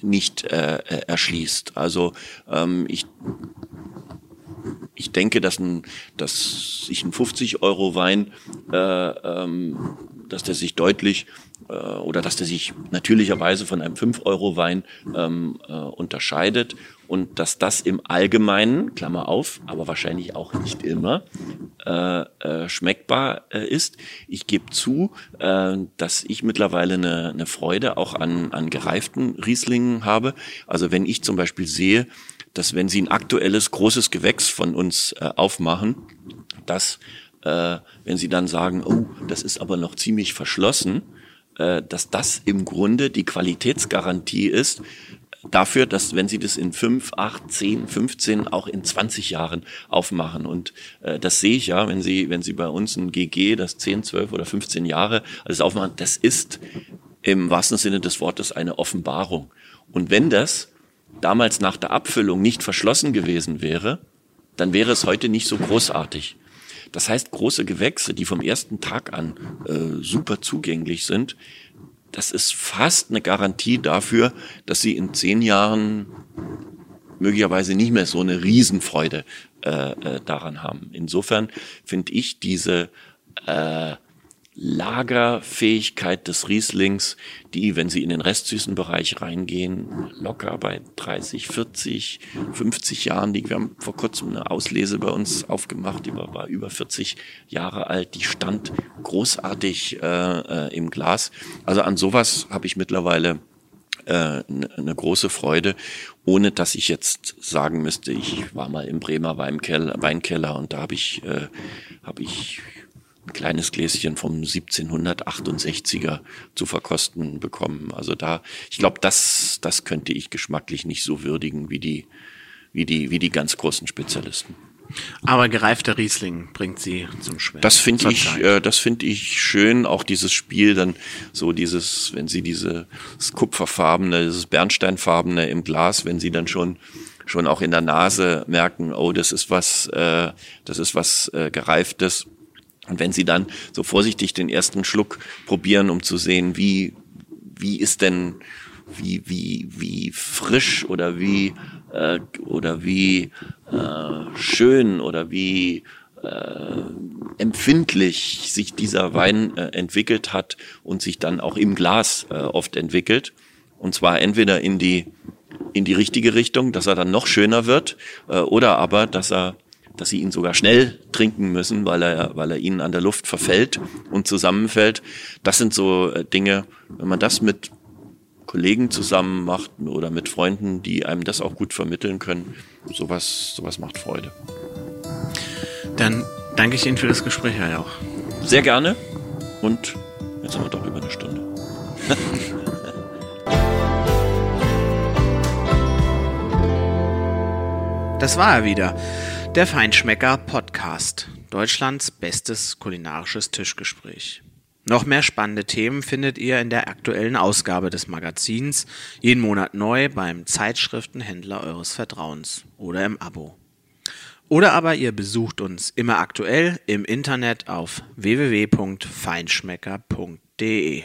[SPEAKER 2] nicht äh, erschließt. Also ähm, ich ich denke, dass, ein, dass sich ein 50 Euro Wein, äh, ähm, dass der sich deutlich äh, oder dass der sich natürlicherweise von einem 5 Euro Wein ähm, äh, unterscheidet und dass das im Allgemeinen, Klammer auf, aber wahrscheinlich auch nicht immer, äh, äh, schmeckbar äh, ist. Ich gebe zu, äh, dass ich mittlerweile eine, eine Freude auch an, an gereiften Rieslingen habe. Also wenn ich zum Beispiel sehe, dass wenn Sie ein aktuelles großes Gewächs von uns äh, aufmachen, dass äh, wenn Sie dann sagen, oh, das ist aber noch ziemlich verschlossen, äh, dass das im Grunde die Qualitätsgarantie ist dafür, dass wenn Sie das in fünf, acht, zehn, 15, auch in 20 Jahren aufmachen und äh, das sehe ich ja, wenn Sie wenn Sie bei uns ein GG, das 10, 12 oder 15 Jahre alles aufmachen, das ist im wahrsten Sinne des Wortes eine Offenbarung. Und wenn das damals nach der Abfüllung nicht verschlossen gewesen wäre, dann wäre es heute nicht so großartig. Das heißt, große Gewächse, die vom ersten Tag an äh, super zugänglich sind, das ist fast eine Garantie dafür, dass sie in zehn Jahren möglicherweise nicht mehr so eine Riesenfreude äh, äh, daran haben. Insofern finde ich diese äh, Lagerfähigkeit des Rieslings, die, wenn Sie in den restsüßen Bereich reingehen, locker bei 30, 40, 50 Jahren liegt. Wir haben vor kurzem eine Auslese bei uns aufgemacht, die war, über 40 Jahre alt, die stand großartig äh, äh, im Glas. Also an sowas habe ich mittlerweile äh, eine große Freude, ohne dass ich jetzt sagen müsste, ich war mal im Bremer Weinkeller, Weinkeller und da habe ich, äh, hab ich ein kleines Gläschen vom 1768er zu verkosten bekommen. Also da, ich glaube, das, das könnte ich geschmacklich nicht so würdigen wie die, wie die, wie die ganz großen Spezialisten.
[SPEAKER 1] Aber gereifter Riesling bringt sie zum Schwimmen.
[SPEAKER 2] Das finde ich, äh, das finde ich schön. Auch dieses Spiel dann so dieses, wenn sie dieses kupferfarbene, dieses bernsteinfarbene im Glas, wenn sie dann schon schon auch in der Nase merken, oh, das ist was, äh, das ist was äh, gereiftes und wenn Sie dann so vorsichtig den ersten Schluck probieren, um zu sehen, wie, wie ist denn, wie, wie, wie frisch oder wie, äh, oder wie äh, schön oder wie äh, empfindlich sich dieser Wein äh, entwickelt hat und sich dann auch im Glas äh, oft entwickelt. Und zwar entweder in die, in die richtige Richtung, dass er dann noch schöner wird, äh, oder aber, dass er dass sie ihn sogar schnell trinken müssen, weil er, weil er ihnen an der Luft verfällt und zusammenfällt. Das sind so äh, Dinge, wenn man das mit Kollegen zusammen macht oder mit Freunden, die einem das auch gut vermitteln können, sowas, sowas macht Freude.
[SPEAKER 1] Dann danke ich Ihnen für das Gespräch, Herr Jauch.
[SPEAKER 2] Sehr gerne und jetzt haben wir doch über eine Stunde.
[SPEAKER 1] Das war er wieder. Der Feinschmecker Podcast. Deutschlands bestes kulinarisches Tischgespräch. Noch mehr spannende Themen findet ihr in der aktuellen Ausgabe des Magazins, jeden Monat neu beim Zeitschriftenhändler eures Vertrauens oder im Abo. Oder aber ihr besucht uns immer aktuell im Internet auf www.feinschmecker.de.